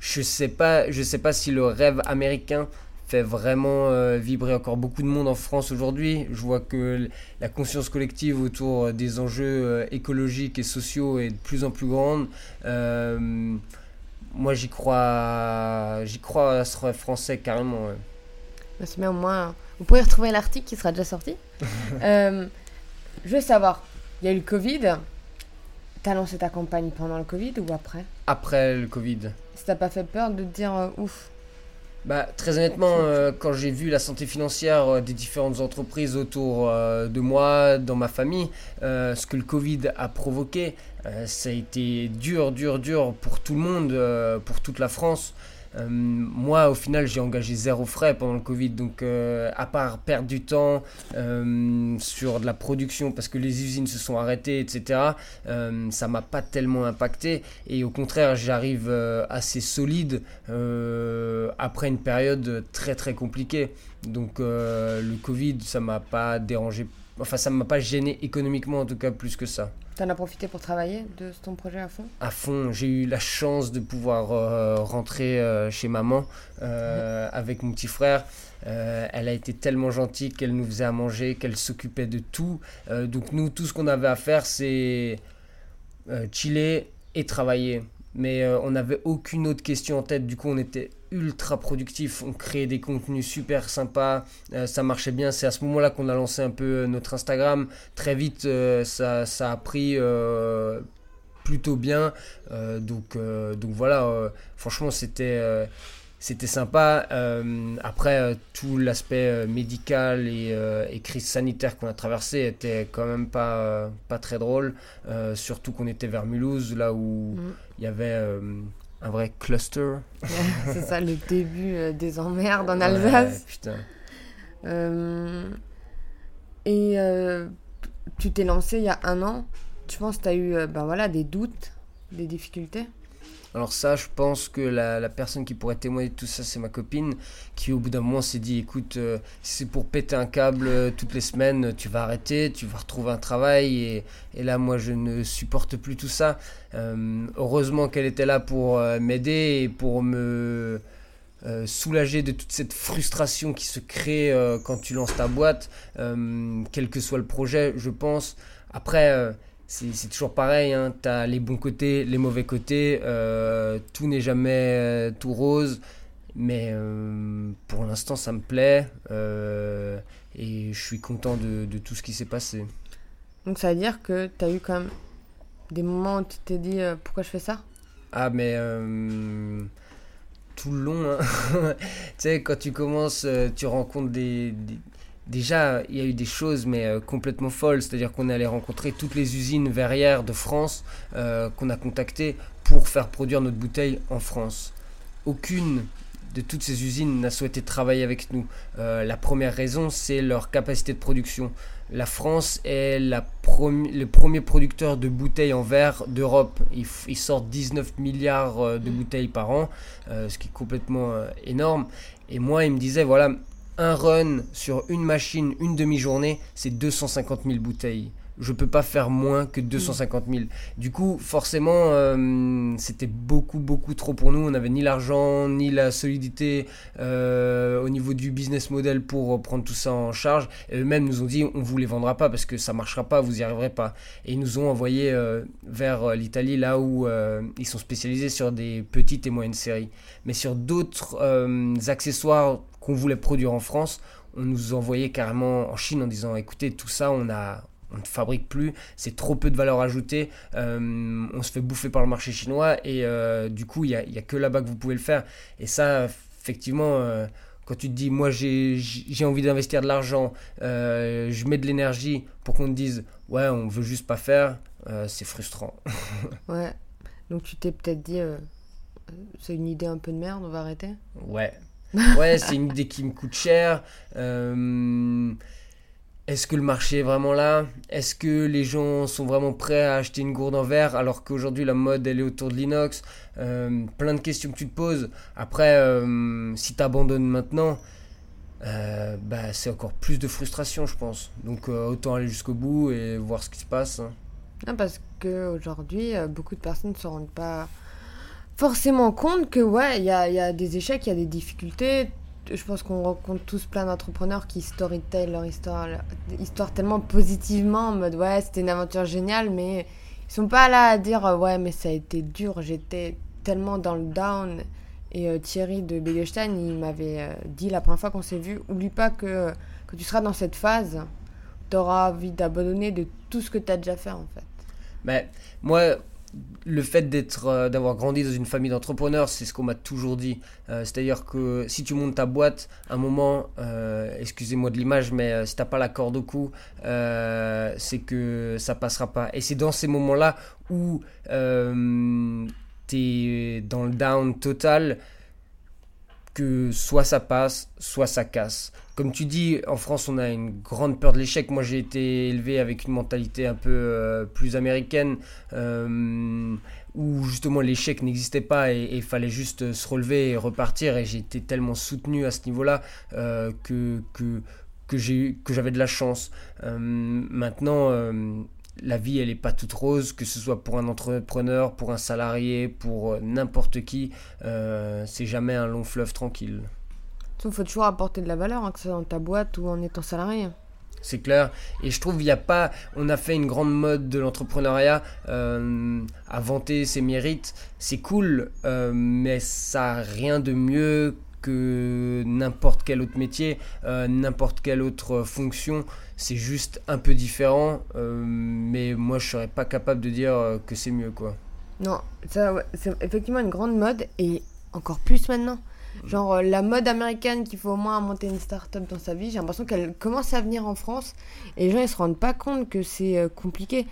[SPEAKER 2] je sais pas, je sais pas si le rêve américain fait vraiment euh, vibrer encore beaucoup de monde en France aujourd'hui. Je vois que la conscience collective autour des enjeux écologiques et sociaux est de plus en plus grande. Moi, j'y crois, j'y crois à ce français carrément. ouais.
[SPEAKER 1] Mais C'est bien au moins. Vous pourrez retrouver l'article qui sera déjà sorti. Euh, je veux savoir, il y a eu le Covid. T'as lancé ta campagne pendant le Covid ou après?
[SPEAKER 2] Après le Covid.
[SPEAKER 1] Ça t'a pas fait peur de te dire euh, ouf
[SPEAKER 2] Bah, très honnêtement, euh, quand j'ai vu la santé financière euh, des différentes entreprises autour euh, de moi, dans ma famille, ce que le Covid a provoqué, ça a été dur, dur, dur pour tout le monde, pour toute la France. Euh, moi, au final, j'ai engagé zéro frais pendant le Covid, donc à part perdre du temps sur de la production parce que les usines se sont arrêtées, etc., ça m'a pas tellement impacté. Et au contraire, j'arrive assez solide après une période très très compliquée. Donc le Covid, ça m'a pas dérangé Enfin, ça ne m'a pas gêné économiquement, en tout cas, plus que ça.
[SPEAKER 1] T'en as profité pour travailler de ton projet à fond?
[SPEAKER 2] À fond. J'ai eu la chance de pouvoir euh, rentrer euh, chez maman euh, avec mon petit frère. elle a été tellement gentille qu'elle nous faisait à manger, qu'elle s'occupait de tout. donc nous, tout ce qu'on avait à faire, c'est chiller et travailler. Mais on n'avait aucune autre question en tête. Du coup, on était ultra productif, on créait des contenus super sympas, euh, ça marchait bien. C'est à ce moment-là qu'on a lancé un peu euh, notre Instagram. Très vite, euh, ça, ça, a pris plutôt bien. donc, donc voilà, franchement, c'était c'était sympa. après, tout l'aspect médical et, et, crise sanitaire qu'on a traversé était quand même pas, pas très drôle. surtout qu'on était vers Mulhouse, là où mm. il y avait un vrai cluster.
[SPEAKER 1] c'est ça, le début euh, des emmerdes en Alsace.
[SPEAKER 2] putain.
[SPEAKER 1] Euh, et euh, tu t'es lancé il y a un an. Tu penses que tu as eu ben voilà, des doutes, des difficultés
[SPEAKER 2] alors ça, je pense que la, personne qui pourrait témoigner de tout ça, c'est ma copine, qui au bout d'un moment s'est dit, écoute, euh, c'est pour péter un câble euh, toutes les semaines, tu vas arrêter, tu vas retrouver un travail, et, là, moi, je ne supporte plus tout ça. Euh, heureusement qu'elle était là pour m'aider et pour me... soulager de toute cette frustration qui se crée quand tu lances ta boîte, quel que soit le projet, je pense. Après, c'est toujours pareil, hein. tu as les bons côtés, les mauvais côtés, euh, tout n'est jamais euh, tout rose, mais euh, pour l'instant ça me plaît et je suis content de, de tout ce qui s'est passé.
[SPEAKER 1] Donc ça veut dire que tu as eu quand même des moments où tu t'es dit pourquoi je fais ça?
[SPEAKER 2] Ah mais tout le long, hein. tu sais quand tu commences, tu rencontres des déjà, il y a eu des choses, mais euh, complètement folles. C'est-à-dire qu'on est allé rencontrer toutes les usines verrières de France euh, qu'on a contactées pour faire produire notre bouteille en France. Aucune de toutes ces usines n'a souhaité travailler avec nous. Euh, la première raison, c'est leur capacité de production. La France est la le premier producteur de bouteilles en verre d'Europe. Ils, ils, sortent 19 milliards de bouteilles par an, ce qui est complètement énorme. Et moi, il me disait, voilà, un run sur une machine, une demi-journée, c'est 250 000 bouteilles. Je peux pas faire moins que 250 000. Du coup, forcément, euh, c'était beaucoup, beaucoup trop pour nous. On n'avait ni l'argent, ni la solidité euh, au niveau du business model pour prendre tout ça en charge. Et eux-mêmes nous ont dit on vous les vendra pas parce que ça marchera pas, vous y arriverez pas. Et ils nous ont envoyé euh, vers l'Italie, là où ils sont spécialisés sur des petites et moyennes séries. Mais sur d'autres accessoires qu'on voulait produire en France, on nous envoyait carrément en Chine en disant écoutez, tout ça, on a. On ne fabrique plus, c'est trop peu de valeur ajoutée, euh, on se fait bouffer par le marché chinois et euh, du coup il n'y a, a, que là-bas que vous pouvez le faire. Et ça, effectivement, euh, quand tu te dis moi j'ai envie d'investir de l'argent, je mets de l'énergie pour qu'on te dise ouais on veut juste pas faire, c'est frustrant.
[SPEAKER 1] ouais, donc tu t'es peut-être dit c'est une idée un peu de merde, on va arrêter?
[SPEAKER 2] Ouais, ouais, c'est une idée qui me coûte cher. Euh, est-ce que le marché est vraiment là? Est-ce que les gens sont vraiment prêts à acheter une gourde en verre alors qu'aujourd'hui la mode elle est autour de l'inox? Euh, Plein de questions que tu te poses. Après, euh, si tu abandonnes maintenant, bah, c'est encore plus de frustration, je pense. Donc autant aller jusqu'au bout et voir ce qui se passe. Hein.
[SPEAKER 1] Parce qu'aujourd'hui, beaucoup de personnes ne se rendent pas forcément compte que, ouais, il y a, des échecs, il y a des difficultés. Je pense qu'on rencontre tous plein d'entrepreneurs qui storytellent leur histoire, histoire tellement positivement, en mode, ouais, c'était une aventure géniale, mais ils sont pas là à dire, ouais, mais ça a été dur, j'étais tellement dans le down. Et euh, Thierry de Begestein, il m'avait euh, dit la première fois qu'on s'est vu, oublie pas que, que tu seras dans cette phase, tu auras envie d'abandonner de tout ce que tu as déjà fait en fait.
[SPEAKER 2] Mais moi, le fait d'être, euh, d'avoir grandi dans une famille d'entrepreneurs, c'est ce qu'on m'a toujours dit. Euh, c'est-à-dire que si tu montes ta boîte, un moment, euh, excusez-moi de l'image, mais si t'as pas la corde au cou, c'est que ça passera pas. Et c'est dans ces moments-là où tu es dans le down total que soit ça passe, soit ça casse. Comme tu dis, en France, on a une grande peur de l'échec. Moi, j'ai été élevé avec une mentalité un peu euh, plus américaine, euh, où justement l'échec n'existait pas et il fallait juste se relever et repartir. Et j'ai été tellement soutenu à ce niveau-là euh, que, que, que j'avais de la chance. maintenant, la vie, elle n'est pas toute rose, que ce soit pour un entrepreneur, pour un salarié, pour n'importe qui. c'est jamais un long fleuve tranquille.
[SPEAKER 1] Il faut toujours apporter de la valeur, hein, que ce soit dans ta boîte ou en étant salarié.
[SPEAKER 2] C'est clair. Et je trouve il n'y a pas. On a fait une grande mode de l'entrepreneuriat euh, à vanter ses mérites. C'est cool, euh, mais ça n'a rien de mieux que n'importe quel autre métier, euh, n'importe quelle autre fonction. C'est juste un peu différent, mais moi je serais pas capable de dire que c'est mieux quoi.
[SPEAKER 1] Non, c'est effectivement une grande mode et encore plus maintenant. Genre euh, la mode américaine qu'il faut au moins monter une start-up dans sa vie, j'ai l'impression qu'elle commence à venir en France et les gens ils se rendent pas compte que c'est euh, compliqué.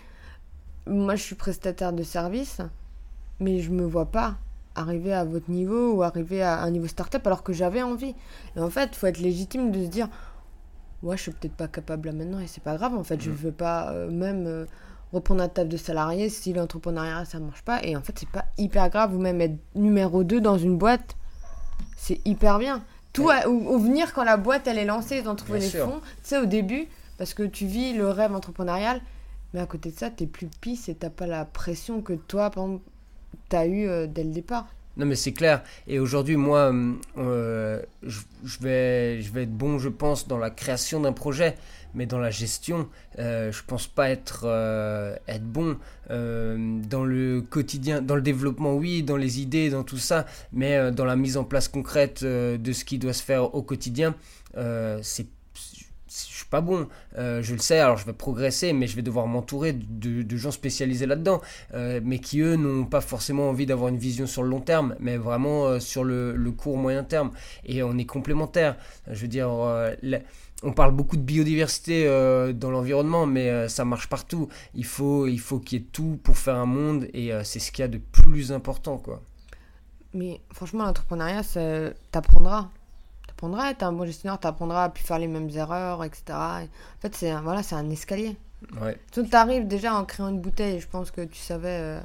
[SPEAKER 1] Moi je suis prestataire de service, mais je me vois pas arriver à votre niveau ou arriver à un niveau start-up alors que j'avais envie. Et en fait, il faut être légitime de se dire ouais, je suis peut-être pas capable là maintenant et c'est pas grave en fait, je mm. veux pas euh, même reprendre un table de salarié si l'entrepreneuriat ça marche pas et en fait, c'est pas hyper grave ou même être numéro 2 dans une boîte c'est hyper bien. Tout ou, venir quand la boîte elle est lancée, ils ont trouvé les fonds, tu sais, au début, parce que tu vis le rêve entrepreneurial, mais à côté de ça, t'es plus pisse et t'as pas la pression que toi, par exemple, t'as eu euh, dès le départ.
[SPEAKER 2] Non mais c'est clair. Et aujourd'hui, moi, euh, je, vais, vais être bon, je pense, dans la création d'un projet mais dans la gestion, euh, je pense pas être, euh, être bon. Euh, dans le quotidien, dans le développement, oui, dans les idées, dans tout ça, mais dans la mise en place concrète de ce qui doit se faire au quotidien, c'est je suis pas bon, je le sais, alors je vais progresser, mais je vais devoir m'entourer de, gens spécialisés là-dedans, mais qui eux n'ont pas forcément envie d'avoir une vision sur le long terme, mais vraiment sur le, court moyen terme. Et on est complémentaires. Je veux dire, on parle beaucoup de biodiversité euh, dans l'environnement, mais euh, ça marche partout. Il faut il faut qu'il y ait tout pour faire un monde, et euh, c'est ce qu'il y a de plus important, quoi.
[SPEAKER 1] Mais franchement, l'entrepreneuriat, t'apprendras. T'apprendras à être un bon gestionnaire, t'apprendras à plus faire les mêmes erreurs, etc. En fait, c'est voilà, c'est un escalier.
[SPEAKER 2] Ouais.
[SPEAKER 1] Tu arrives déjà en créant une bouteille, je pense que tu savais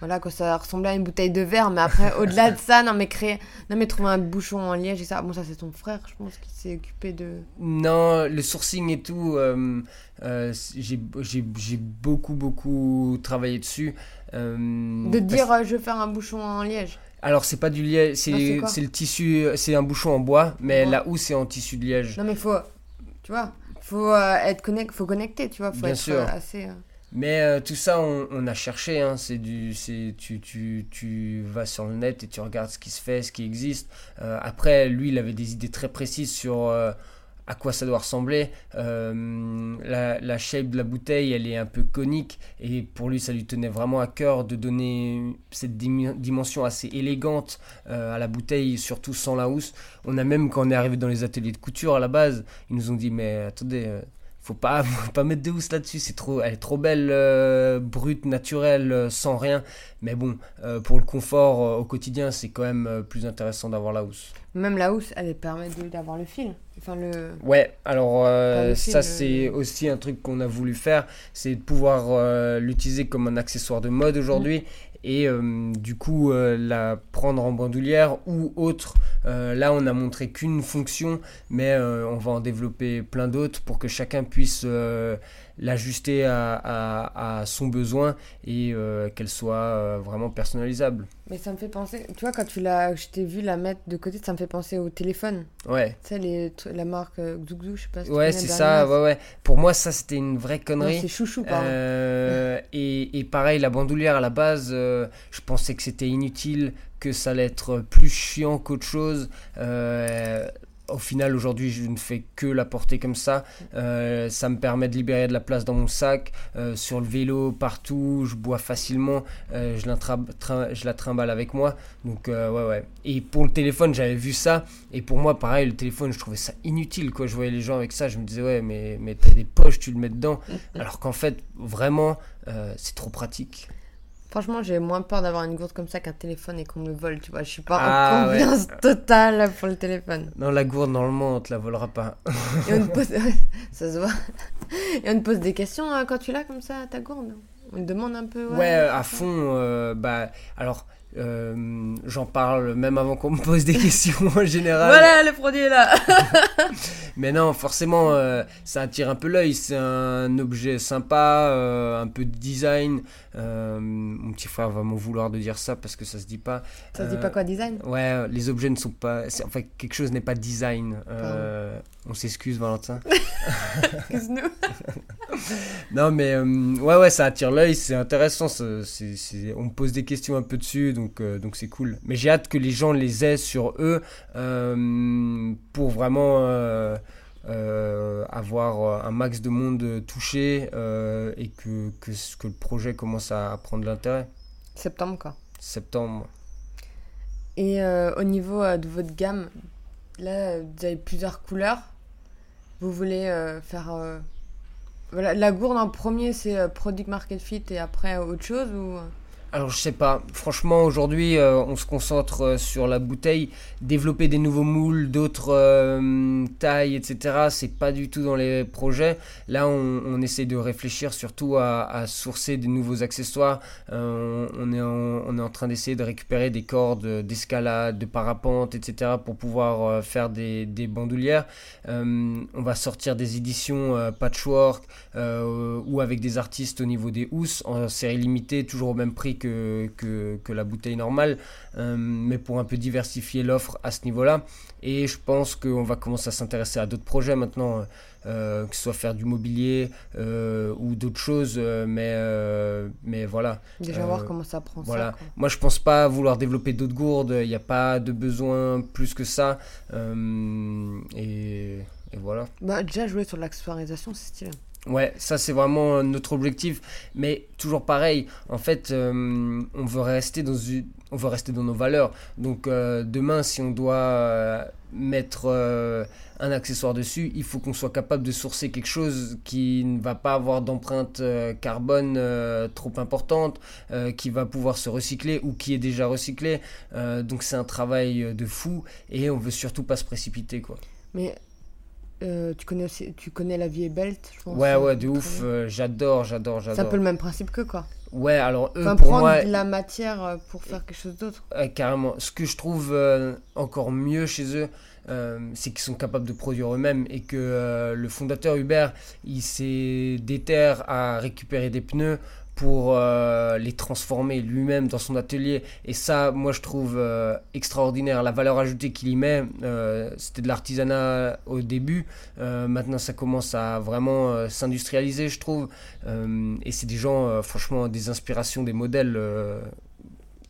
[SPEAKER 1] voilà, que ça ressemblait à une bouteille de verre, mais après, au-delà de ça, non, mais créer, non, mais trouver un bouchon en liège et ça, bon, ça, c'est ton frère, je pense, qui s'est occupé de.
[SPEAKER 2] Non, le sourcing et tout, euh, euh, j'ai beaucoup, beaucoup travaillé dessus. Euh,
[SPEAKER 1] de dire, je veux faire un bouchon en liège.
[SPEAKER 2] Alors, c'est pas du liège, c'est le tissu, c'est un bouchon en bois, mais là où c'est en tissu de liège.
[SPEAKER 1] Non, mais faut, tu vois, faut être connecté, faut connecter, tu vois, faut
[SPEAKER 2] Bien
[SPEAKER 1] être
[SPEAKER 2] sûr.
[SPEAKER 1] assez.
[SPEAKER 2] Mais euh, tout ça, on, a cherché. Hein. c'est du, c'est, tu, tu, tu, vas sur le net et tu regardes ce qui se fait, ce qui existe. Euh, après, lui, il avait des idées très précises sur euh, à quoi ça doit ressembler. La, la, shape de la bouteille, elle est un peu conique. Et pour lui, ça lui tenait vraiment à cœur de donner cette dimension assez élégante à la bouteille, surtout sans la housse. On a même, quand on est arrivé dans les ateliers de couture à la base, ils nous ont dit Mais attendez faut pas, pas mettre de housse là-dessus, c'est trop, elle est trop belle, euh, brute, naturelle, euh, sans rien. Mais bon, euh, pour le confort au quotidien, c'est quand même plus intéressant d'avoir la housse.
[SPEAKER 1] Même la housse, elle permet d'avoir le fil. Enfin, le...
[SPEAKER 2] Ouais, alors ça c'est aussi un truc qu'on a voulu faire, c'est de pouvoir l'utiliser comme un accessoire de mode aujourd'hui. Et euh, du coup euh, la prendre en bandoulière ou autre. Euh, là, on n'a montré qu'une fonction, mais on va en développer plein d'autres pour que chacun puisse l'ajuster à, son besoin et euh, qu'elle soit euh, vraiment personnalisable.
[SPEAKER 1] Mais ça me fait penser, tu vois, quand tu l'as, je t'ai vu la mettre de côté, ça me fait penser au téléphone.
[SPEAKER 2] Ouais.
[SPEAKER 1] Tu sais, les, la marque euh, je sais pas. Si
[SPEAKER 2] ouais, c'est ça, ouais, ouais. Pour moi, ça, c'était une vraie connerie.
[SPEAKER 1] c'est chouchou, pardon.
[SPEAKER 2] Euh, et, et, pareil, la bandoulière, à la base, je pensais que c'était inutile, que ça allait être plus chiant qu'autre chose au final, aujourd'hui, je ne fais que la porter comme ça. Euh, ça me permet de libérer de la place dans mon sac, euh, sur le vélo, partout. Je bois facilement. Euh, je, la je la trimballe avec moi. Donc, ouais, ouais. Et pour le téléphone, j'avais vu ça. Et pour moi, pareil, le téléphone, je trouvais ça inutile. Quoi. Je voyais les gens avec ça. Je me disais, ouais, mais, mais t'as des poches, tu le mets dedans. Alors qu'en fait, vraiment, c'est trop pratique.
[SPEAKER 1] Franchement, j'ai moins peur d'avoir une gourde comme ça qu'un téléphone et qu'on me le vole, tu vois. Je suis pas
[SPEAKER 2] Ah,
[SPEAKER 1] en
[SPEAKER 2] ouais.
[SPEAKER 1] confiance totale pour le téléphone.
[SPEAKER 2] Non, la gourde, normalement, on te la volera pas.
[SPEAKER 1] Et on te pose... ça se voit. Et on te pose des questions hein, quand tu l'as comme ça, ta gourde? On te demande un peu.
[SPEAKER 2] Ouais, à fond. euh, bah, alors, euh, j'en parle même avant qu'on me pose des questions en général.
[SPEAKER 1] Voilà, le produit est là.
[SPEAKER 2] Mais non, forcément, euh, ça attire un peu l'œil. C'est un objet sympa, euh, un peu de design. Euh, mon petit frère va m'en vouloir de dire ça parce que ça se dit pas.
[SPEAKER 1] Ça se dit
[SPEAKER 2] Euh,
[SPEAKER 1] pas quoi, design?
[SPEAKER 2] Ouais, les objets ne sont pas. c'est- Enfin, quelque chose n'est pas design. Euh, on s'excuse, Valentin.
[SPEAKER 1] Excuse-nous.
[SPEAKER 2] Non, mais euh, ouais, ouais, ça attire l'œil, c'est intéressant. on me pose des questions un peu dessus, donc euh, donc c'est cool. Mais j'ai hâte que les gens les aient sur eux euh, pour vraiment euh, euh, avoir un max de monde touché euh, et que, que, que le projet commence à prendre l'intérêt.
[SPEAKER 1] Septembre, quoi.
[SPEAKER 2] Septembre.
[SPEAKER 1] Et euh, au niveau euh, de votre gamme, là, vous avez plusieurs couleurs. Vous voulez euh, faire. euh, Voilà, la gourde en premier, c'est euh, Product Market Fit et après euh, autre chose ou...
[SPEAKER 2] Alors je sais pas, franchement aujourd'hui euh, on se concentre euh, sur la bouteille, développer des nouveaux moules, d'autres euh, tailles, etc. C'est pas du tout dans les projets. Là on, essaie de réfléchir surtout à, sourcer des nouveaux accessoires. On, est en, train d'essayer de récupérer des cordes d'escalade, de parapente, etc. pour pouvoir faire des, des bandoulières. On va sortir des éditions patchwork ou avec des artistes au niveau des housses en série limitée, toujours au même prix que, que la bouteille normale, euh, mais pour un peu diversifier l'offre à ce niveau-là. Et je pense qu'on va commencer à s'intéresser à d'autres projets maintenant, euh, que ce soit faire du mobilier euh, ou d'autres choses, euh, mais, euh, mais voilà.
[SPEAKER 1] Déjà
[SPEAKER 2] Euh,
[SPEAKER 1] voir comment ça prend
[SPEAKER 2] voilà.
[SPEAKER 1] ça. quoi.
[SPEAKER 2] Moi, je pense pas vouloir développer d'autres gourdes, il n'y a pas de besoin plus que ça. Euh, et, et voilà.
[SPEAKER 1] Bah, déjà jouer sur l'accessoirisation, c'est stylé.
[SPEAKER 2] Ouais, ça c'est vraiment notre objectif, mais toujours pareil. En fait, euh, on veut rester dans une- on veut rester dans nos valeurs. Donc euh, demain, si on doit euh, mettre euh, un accessoire dessus, il faut qu'on soit capable de sourcer quelque chose qui ne va pas avoir d'empreinte euh, carbone euh, trop importante, euh, qui va pouvoir se recycler ou qui est déjà recyclé. Euh, donc c'est un travail de fou et on veut surtout pas se précipiter quoi.
[SPEAKER 1] Mais euh, tu, connais aussi, tu connais la vie est belt, je pense.
[SPEAKER 2] Ouais, ouais, de ouf.
[SPEAKER 1] bien.
[SPEAKER 2] euh, j'adore, j'adore,
[SPEAKER 1] C'est un
[SPEAKER 2] j'adore.
[SPEAKER 1] peu le même principe que quoi.
[SPEAKER 2] Ouais, alors eux,
[SPEAKER 1] Enfin,
[SPEAKER 2] pour
[SPEAKER 1] prendre
[SPEAKER 2] moi,
[SPEAKER 1] de la matière euh, pour faire quelque chose d'autre.
[SPEAKER 2] euh, carrément, ce que je trouve encore mieux chez eux, c'est qu'ils sont capables de produire eux-mêmes et que le fondateur Hubert, il s'est déterre à récupérer des pneus pour euh, les transformer lui-même dans son atelier. Et ça, moi, je trouve euh, extraordinaire. La valeur ajoutée qu'il y met, euh, c'était de l'artisanat au début. Maintenant, ça commence à vraiment s'industrialiser, je trouve. Et c'est des gens, franchement, des inspirations, des modèles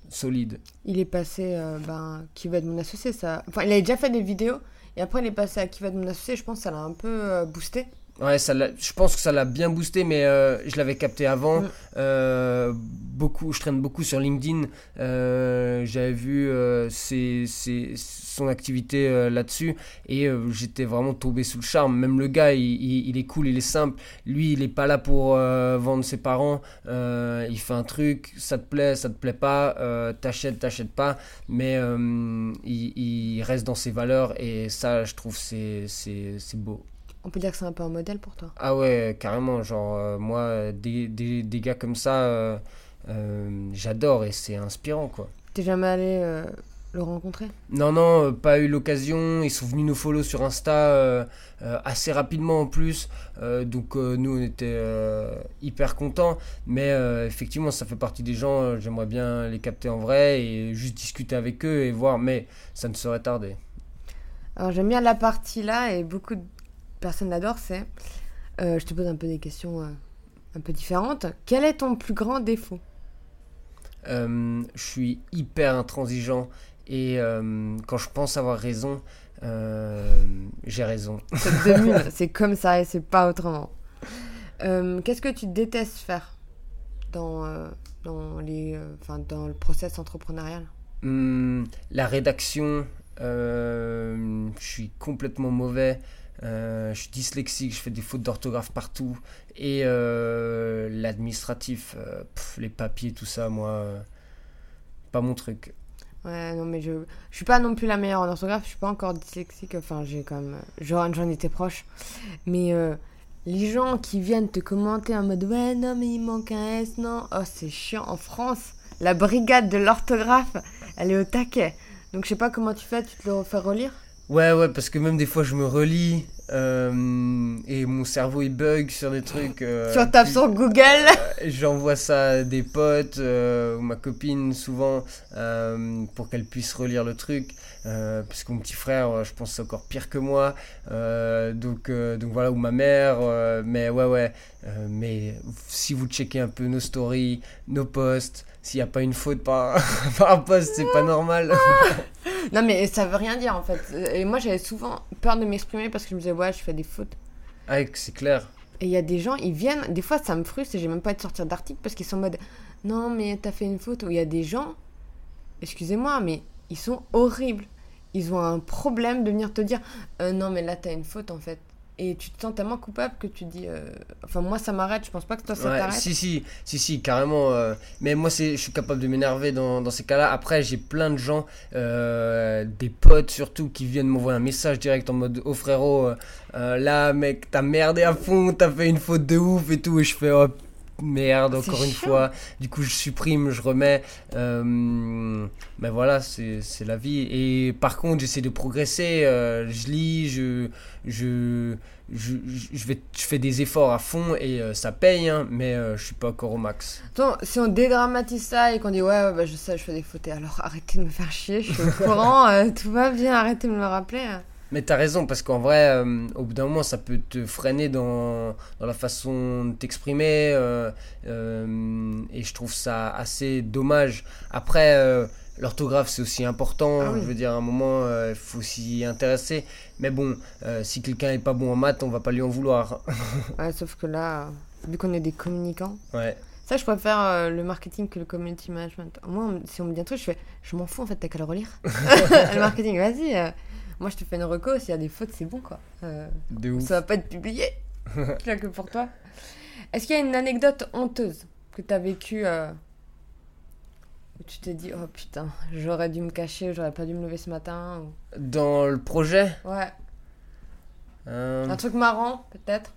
[SPEAKER 2] solides.
[SPEAKER 1] Il est passé, ben, qui va être mon associé, ça. Enfin, il avait déjà fait des vidéos et après il est passé à qui va être mon associé. Je pense que ça l'a un peu boosté.
[SPEAKER 2] Ouais, ça je pense que ça l'a bien boosté, mais euh, je l'avais capté avant.
[SPEAKER 1] Mm.
[SPEAKER 2] Euh, beaucoup, je traîne beaucoup sur LinkedIn. Euh, J'avais vu ses- ses- son activité là-dessus et j'étais vraiment tombé sous le charme. Même le gars, il, il- il est cool, il est simple. Lui, il est pas là pour vendre ses parents. Il fait un truc, ça te plaît, ça te plaît pas, t'achètes, t'achètes pas, mais il, il reste dans ses valeurs et ça, je trouve, c'est beau.
[SPEAKER 1] On peut dire que c'est un peu un modèle pour toi.
[SPEAKER 2] Ah ouais, carrément, genre euh, moi, euh, des, des, des gars comme ça, euh, euh, j'adore et c'est inspirant quoi.
[SPEAKER 1] T'es jamais allé le rencontrer?
[SPEAKER 2] Non, non, pas eu l'occasion, ils sont venus nous follow sur Insta assez rapidement en plus, donc nous on était hyper contents, mais effectivement ça fait partie des gens, j'aimerais bien les capter en vrai et juste discuter avec eux et voir, mais ça ne saurait tarder.
[SPEAKER 1] Alors j'aime bien la partie là et beaucoup de personnes l'adorent, c'est... euh, je te pose un peu des questions euh, un peu différentes. Quel est ton plus grand défaut?
[SPEAKER 2] Euh, je suis hyper intransigeant et quand je pense avoir raison, j'ai raison.
[SPEAKER 1] C'est comme ça et c'est pas autrement. Qu'est-ce que tu détestes faire dans, dans, les, dans le process entrepreneurial?
[SPEAKER 2] Hum, la rédaction, euh, je suis complètement mauvais. Euh, je suis dyslexique, je fais des fautes d'orthographe partout. Et euh, l'administratif, euh, les papiers, tout ça, moi, pas mon truc.
[SPEAKER 1] Ouais, non, mais je, je suis pas non plus la meilleure en orthographe, je suis pas encore dyslexique, enfin, j'ai quand même. J'en étais proche. Mais les gens qui viennent te commenter en mode ouais, non, mais il manque un S, non. Oh, c'est chiant. En France, la brigade de l'orthographe, elle est au taquet. Donc, je sais pas comment tu fais, tu te le refais relire?
[SPEAKER 2] Ouais, ouais, parce que même des fois, je me relis euh, et mon cerveau il bug sur des trucs. euh,
[SPEAKER 1] Tu tapes
[SPEAKER 2] qui-
[SPEAKER 1] sur Google
[SPEAKER 2] Euh, J'envoie ça à des potes euh, ou ma copine souvent euh, pour qu'elle puisse relire le truc. Euh, puisque mon petit frère, je pense, c'est encore pire que moi. Euh, donc, euh, donc voilà, ou ma mère. euh, mais ouais, ouais. Euh, mais si vous checkez un peu nos stories, nos posts, s'il n'y a pas une faute par, par post, c'est pas normal.
[SPEAKER 1] Non, mais ça veut rien dire en fait. Et moi, j'avais souvent peur de m'exprimer parce que je me disais, ouais, je fais des fautes.
[SPEAKER 2] ah, c'est clair.
[SPEAKER 1] Et il y a des gens, ils viennent, des fois ça me frustre et j'ai même pas de sortir d'article parce qu'ils sont en mode non, mais t'as fait une faute. Ou il y a des gens, excusez-moi, mais ils sont horribles. Ils ont un problème de venir te dire Euh, non, mais là t'as une faute en fait. Et tu te sens tellement coupable que tu dis euh, enfin, moi ça m'arrête, je pense pas que toi ça
[SPEAKER 2] Ouais,
[SPEAKER 1] t'arrête.
[SPEAKER 2] si, si, si, si, carrément. euh, mais moi, c'est, je suis capable de m'énerver dans, dans ces cas-là. Après, j'ai plein de gens, euh, des potes surtout, qui viennent m'envoyer un message direct en mode Oh frérot, euh, là, mec, t'as merdé à fond, t'as fait une faute de ouf et tout. Et je fais Oh merde, encore une
[SPEAKER 1] chiant.
[SPEAKER 2] fois. Du coup, je supprime, je remets. Euh, mais voilà, c'est, la vie. Et par contre, j'essaie de progresser. euh, je lis, je. je je, je- je vais, je fais des efforts à fond et euh, ça paye, hein, mais euh, je suis pas encore au max.
[SPEAKER 1] Attends, si on dédramatise ça et qu'on dit ouais, ouais, bah, je sais, je fais des fautes, alors arrêtez de me faire chier, je suis au courant, euh, tout va bien, arrêtez de me le rappeler.
[SPEAKER 2] Mais t'as raison, parce qu'en vrai, euh, au bout d'un moment, ça peut te freiner dans, dans la façon de t'exprimer, euh, euh, et je trouve ça assez dommage. Après, l'orthographe, c'est aussi important,
[SPEAKER 1] Ah oui.
[SPEAKER 2] je veux dire, à un moment, il faut s'y intéresser. Mais bon, si quelqu'un est pas bon en maths, on va pas lui en vouloir.
[SPEAKER 1] Ouais, sauf que là, vu qu'on est des communicants,
[SPEAKER 2] ouais.
[SPEAKER 1] Ça, je préfère euh, le marketing que le community management. Moi, on- si on me dit un truc, je fais je m'en fous en fait, t'as qu'à le relire. le marketing, vas-y. euh, moi, je te fais une reco, s'il y a des fautes, c'est bon quoi. Euh,
[SPEAKER 2] De ouf.
[SPEAKER 1] ça va pas être publié. Rien que pour toi. Est-ce qu'il y a une anecdote honteuse que t'as vécue euh, où tu t'es dit oh putain, j'aurais dû me cacher, j'aurais pas dû me lever ce matin ou-
[SPEAKER 2] Dans le projet,
[SPEAKER 1] Ouais,
[SPEAKER 2] euh,
[SPEAKER 1] un truc marrant peut-être?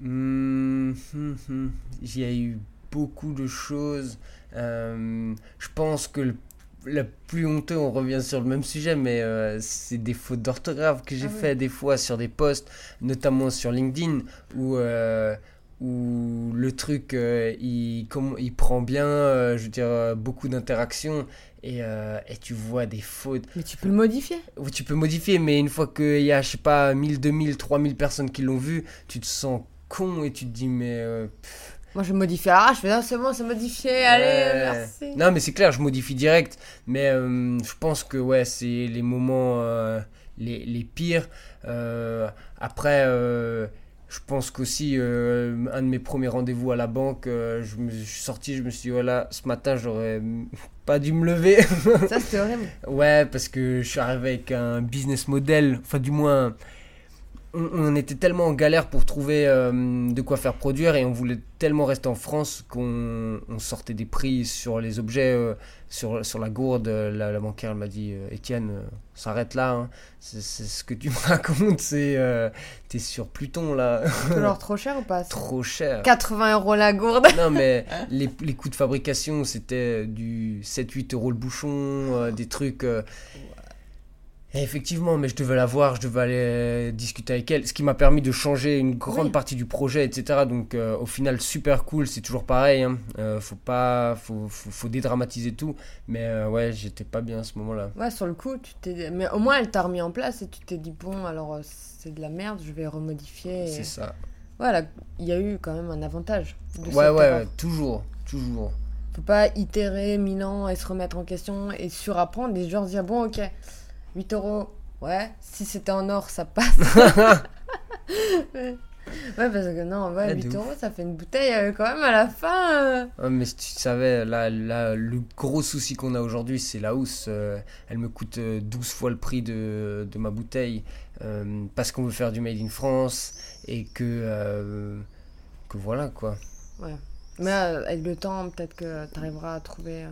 [SPEAKER 2] Hmm, hmm, hmm. Il y a eu beaucoup de choses. Je pense que le, le plus honteux, on revient sur le même sujet, mais euh, c'est des fautes d'orthographe que j'ai
[SPEAKER 1] Ah oui.
[SPEAKER 2] fait des fois sur des posts, notamment sur LinkedIn, où, euh, où le truc, euh, il, comme, il prend bien, je veux dire, beaucoup d'interactions. Et, et tu vois des fautes.
[SPEAKER 1] Mais tu peux le modifier.
[SPEAKER 2] Oui, tu peux modifier, mais une fois qu'il y a, je sais pas, 1000, 2000, 3000 personnes qui l'ont vu, tu te sens con et tu te dis, mais.
[SPEAKER 1] Moi, je modifie l'arrache, je fais ah, c'est bon, c'est modifié, allez,
[SPEAKER 2] ouais.
[SPEAKER 1] merci.
[SPEAKER 2] Non, mais c'est clair, je modifie direct. Mais euh, je pense que, ouais, c'est les moments euh, les, les pires. Euh, après, je pense qu'aussi, un de mes premiers rendez-vous à la banque, je me je suis sorti, je me suis dit, voilà, ce matin, j'aurais pas dû me lever.
[SPEAKER 1] Ça, c'était horrible.
[SPEAKER 2] Ouais, parce que je suis arrivé avec un business model, enfin du moins, on, on était tellement en galère pour trouver euh, de quoi faire produire et on voulait tellement rester en France qu'on on sortait des prix sur les objets, euh, sur, sur la gourde. La, la banquière elle m'a dit, euh, Étienne, euh, s'arrête là, hein. c'est ce que tu me racontes, c'est t'es sur Pluton là,
[SPEAKER 1] Alors, trop cher ou pas?
[SPEAKER 2] Trop cher.
[SPEAKER 1] 80 euros la gourde.
[SPEAKER 2] Non, mais les, les coûts de fabrication, c'était du 7-8 euros le bouchon, des trucs. Et effectivement, mais je devais la voir, je devais aller euh, discuter avec elle, ce qui m'a permis de changer une grande
[SPEAKER 1] Oui.
[SPEAKER 2] partie du projet, etc. Donc, euh, au final, super cool, c'est toujours pareil. Hein. Euh, faut pas, faut, faut, faut dédramatiser tout. Mais euh, ouais, j'étais pas bien à ce moment-là.
[SPEAKER 1] Ouais, sur le coup, tu t'es. Mais au moins, elle t'a remis en place et tu t'es dit, bon, alors c'est de la merde, je vais remodifier. et-
[SPEAKER 2] C'est ça.
[SPEAKER 1] Voilà, il y a eu quand même un avantage. De
[SPEAKER 2] Ouais, ouais, ouais, toujours, toujours.
[SPEAKER 1] Faut pas itérer mille ans et se remettre en question et surapprendre et genre dire, bon, ok, 8 euros, ouais, si c'était en or, ça passe. Ouais, parce que non, ouais,
[SPEAKER 2] Ouais, de
[SPEAKER 1] 8
[SPEAKER 2] ouf.
[SPEAKER 1] euros, ça fait une bouteille euh, quand même à la fin. euh.
[SPEAKER 2] Ouais, mais tu savais, là, là, le gros souci qu'on a aujourd'hui, c'est la hausse. Euh, elle me coûte euh, 12 fois le prix de, de ma bouteille parce qu'on veut faire du Made in France et que, que voilà quoi.
[SPEAKER 1] Mais euh, avec le temps, peut-être que tu arriveras à trouver.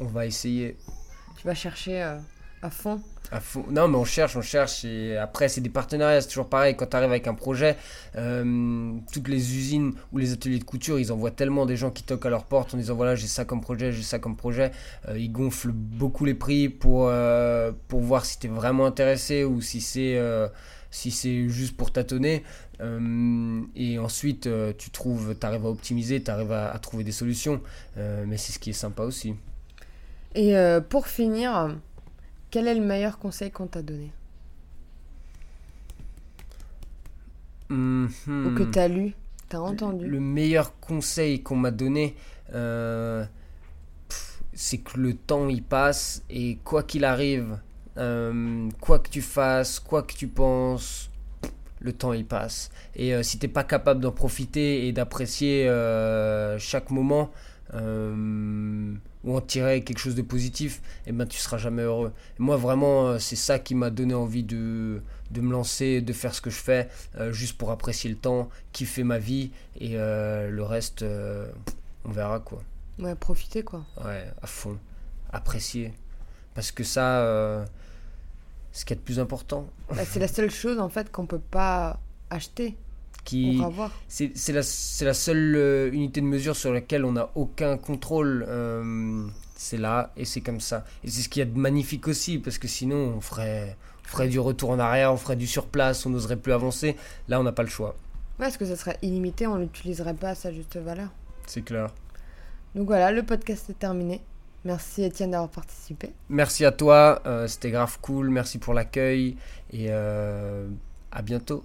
[SPEAKER 2] On va essayer
[SPEAKER 1] tu vas chercher à fond.
[SPEAKER 2] Non, mais on cherche, on cherche. Et après, c'est des partenariats, c'est toujours pareil. Quand tu arrives avec un projet, euh, toutes les usines ou les ateliers de couture, ils envoient tellement des gens qui toquent à leur porte en disant voilà, j'ai ça comme projet, j'ai ça comme projet. Euh, ils gonflent beaucoup les prix pour, euh, pour voir si tu es vraiment intéressé ou si c'est. si c'est juste pour tâtonner, et ensuite tu trouves, arrives à optimiser, tu arrives à, trouver des solutions, mais c'est ce qui est sympa aussi.
[SPEAKER 1] Et pour finir, quel est le meilleur conseil qu'on t'a donné?
[SPEAKER 2] Mhm.
[SPEAKER 1] Ou que t'as lu T'as entendu?
[SPEAKER 2] Le meilleur conseil qu'on m'a donné, euh, c'est que le temps il passe et quoi qu'il arrive, euh, quoi que tu fasses, quoi que tu penses, le temps il passe. Et euh, si t'es pas capable d'en profiter et d'apprécier chaque moment ou en tirer quelque chose de positif, eh ben tu seras jamais heureux. Et moi vraiment, euh, c'est ça qui m'a donné envie de de me lancer, de faire ce que je fais, euh, juste pour apprécier le temps, kiffer ma vie et euh, le reste, euh, on verra quoi.
[SPEAKER 1] Ouais, profiter quoi.
[SPEAKER 2] Ouais, à fond, apprécier, parce que ça, c'est ce qui est le plus important.
[SPEAKER 1] Bah, c'est la seule chose en fait qu'on peut pas acheter
[SPEAKER 2] Qui, c'est la, c'est la seule euh, unité de mesure sur laquelle on n'a aucun contrôle. euh, c'est là et c'est comme ça. Et c'est ce qu'il y a de magnifique aussi, parce que sinon on ferait, on ferait du retour en arrière, on ferait du surplace, on n'oserait plus avancer. Là, on n'a pas le choix.
[SPEAKER 1] Ouais, parce que ça serait illimité, on l'utiliserait pas à sa juste valeur.
[SPEAKER 2] C'est clair.
[SPEAKER 1] Donc voilà, le podcast est terminé. Merci Étienne d'avoir participé.
[SPEAKER 2] Merci à toi, euh, c'était grave cool. Merci pour l'accueil et euh, à bientôt.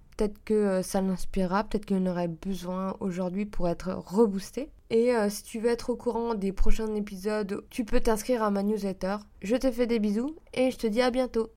[SPEAKER 1] Peut-être que euh, ça l'inspirera, peut-être qu'il en aurait besoin aujourd'hui pour être reboosté. Et euh, si tu veux être au courant des prochains épisodes, tu peux t'inscrire à ma newsletter. Je te fais des bisous et je te dis à bientôt.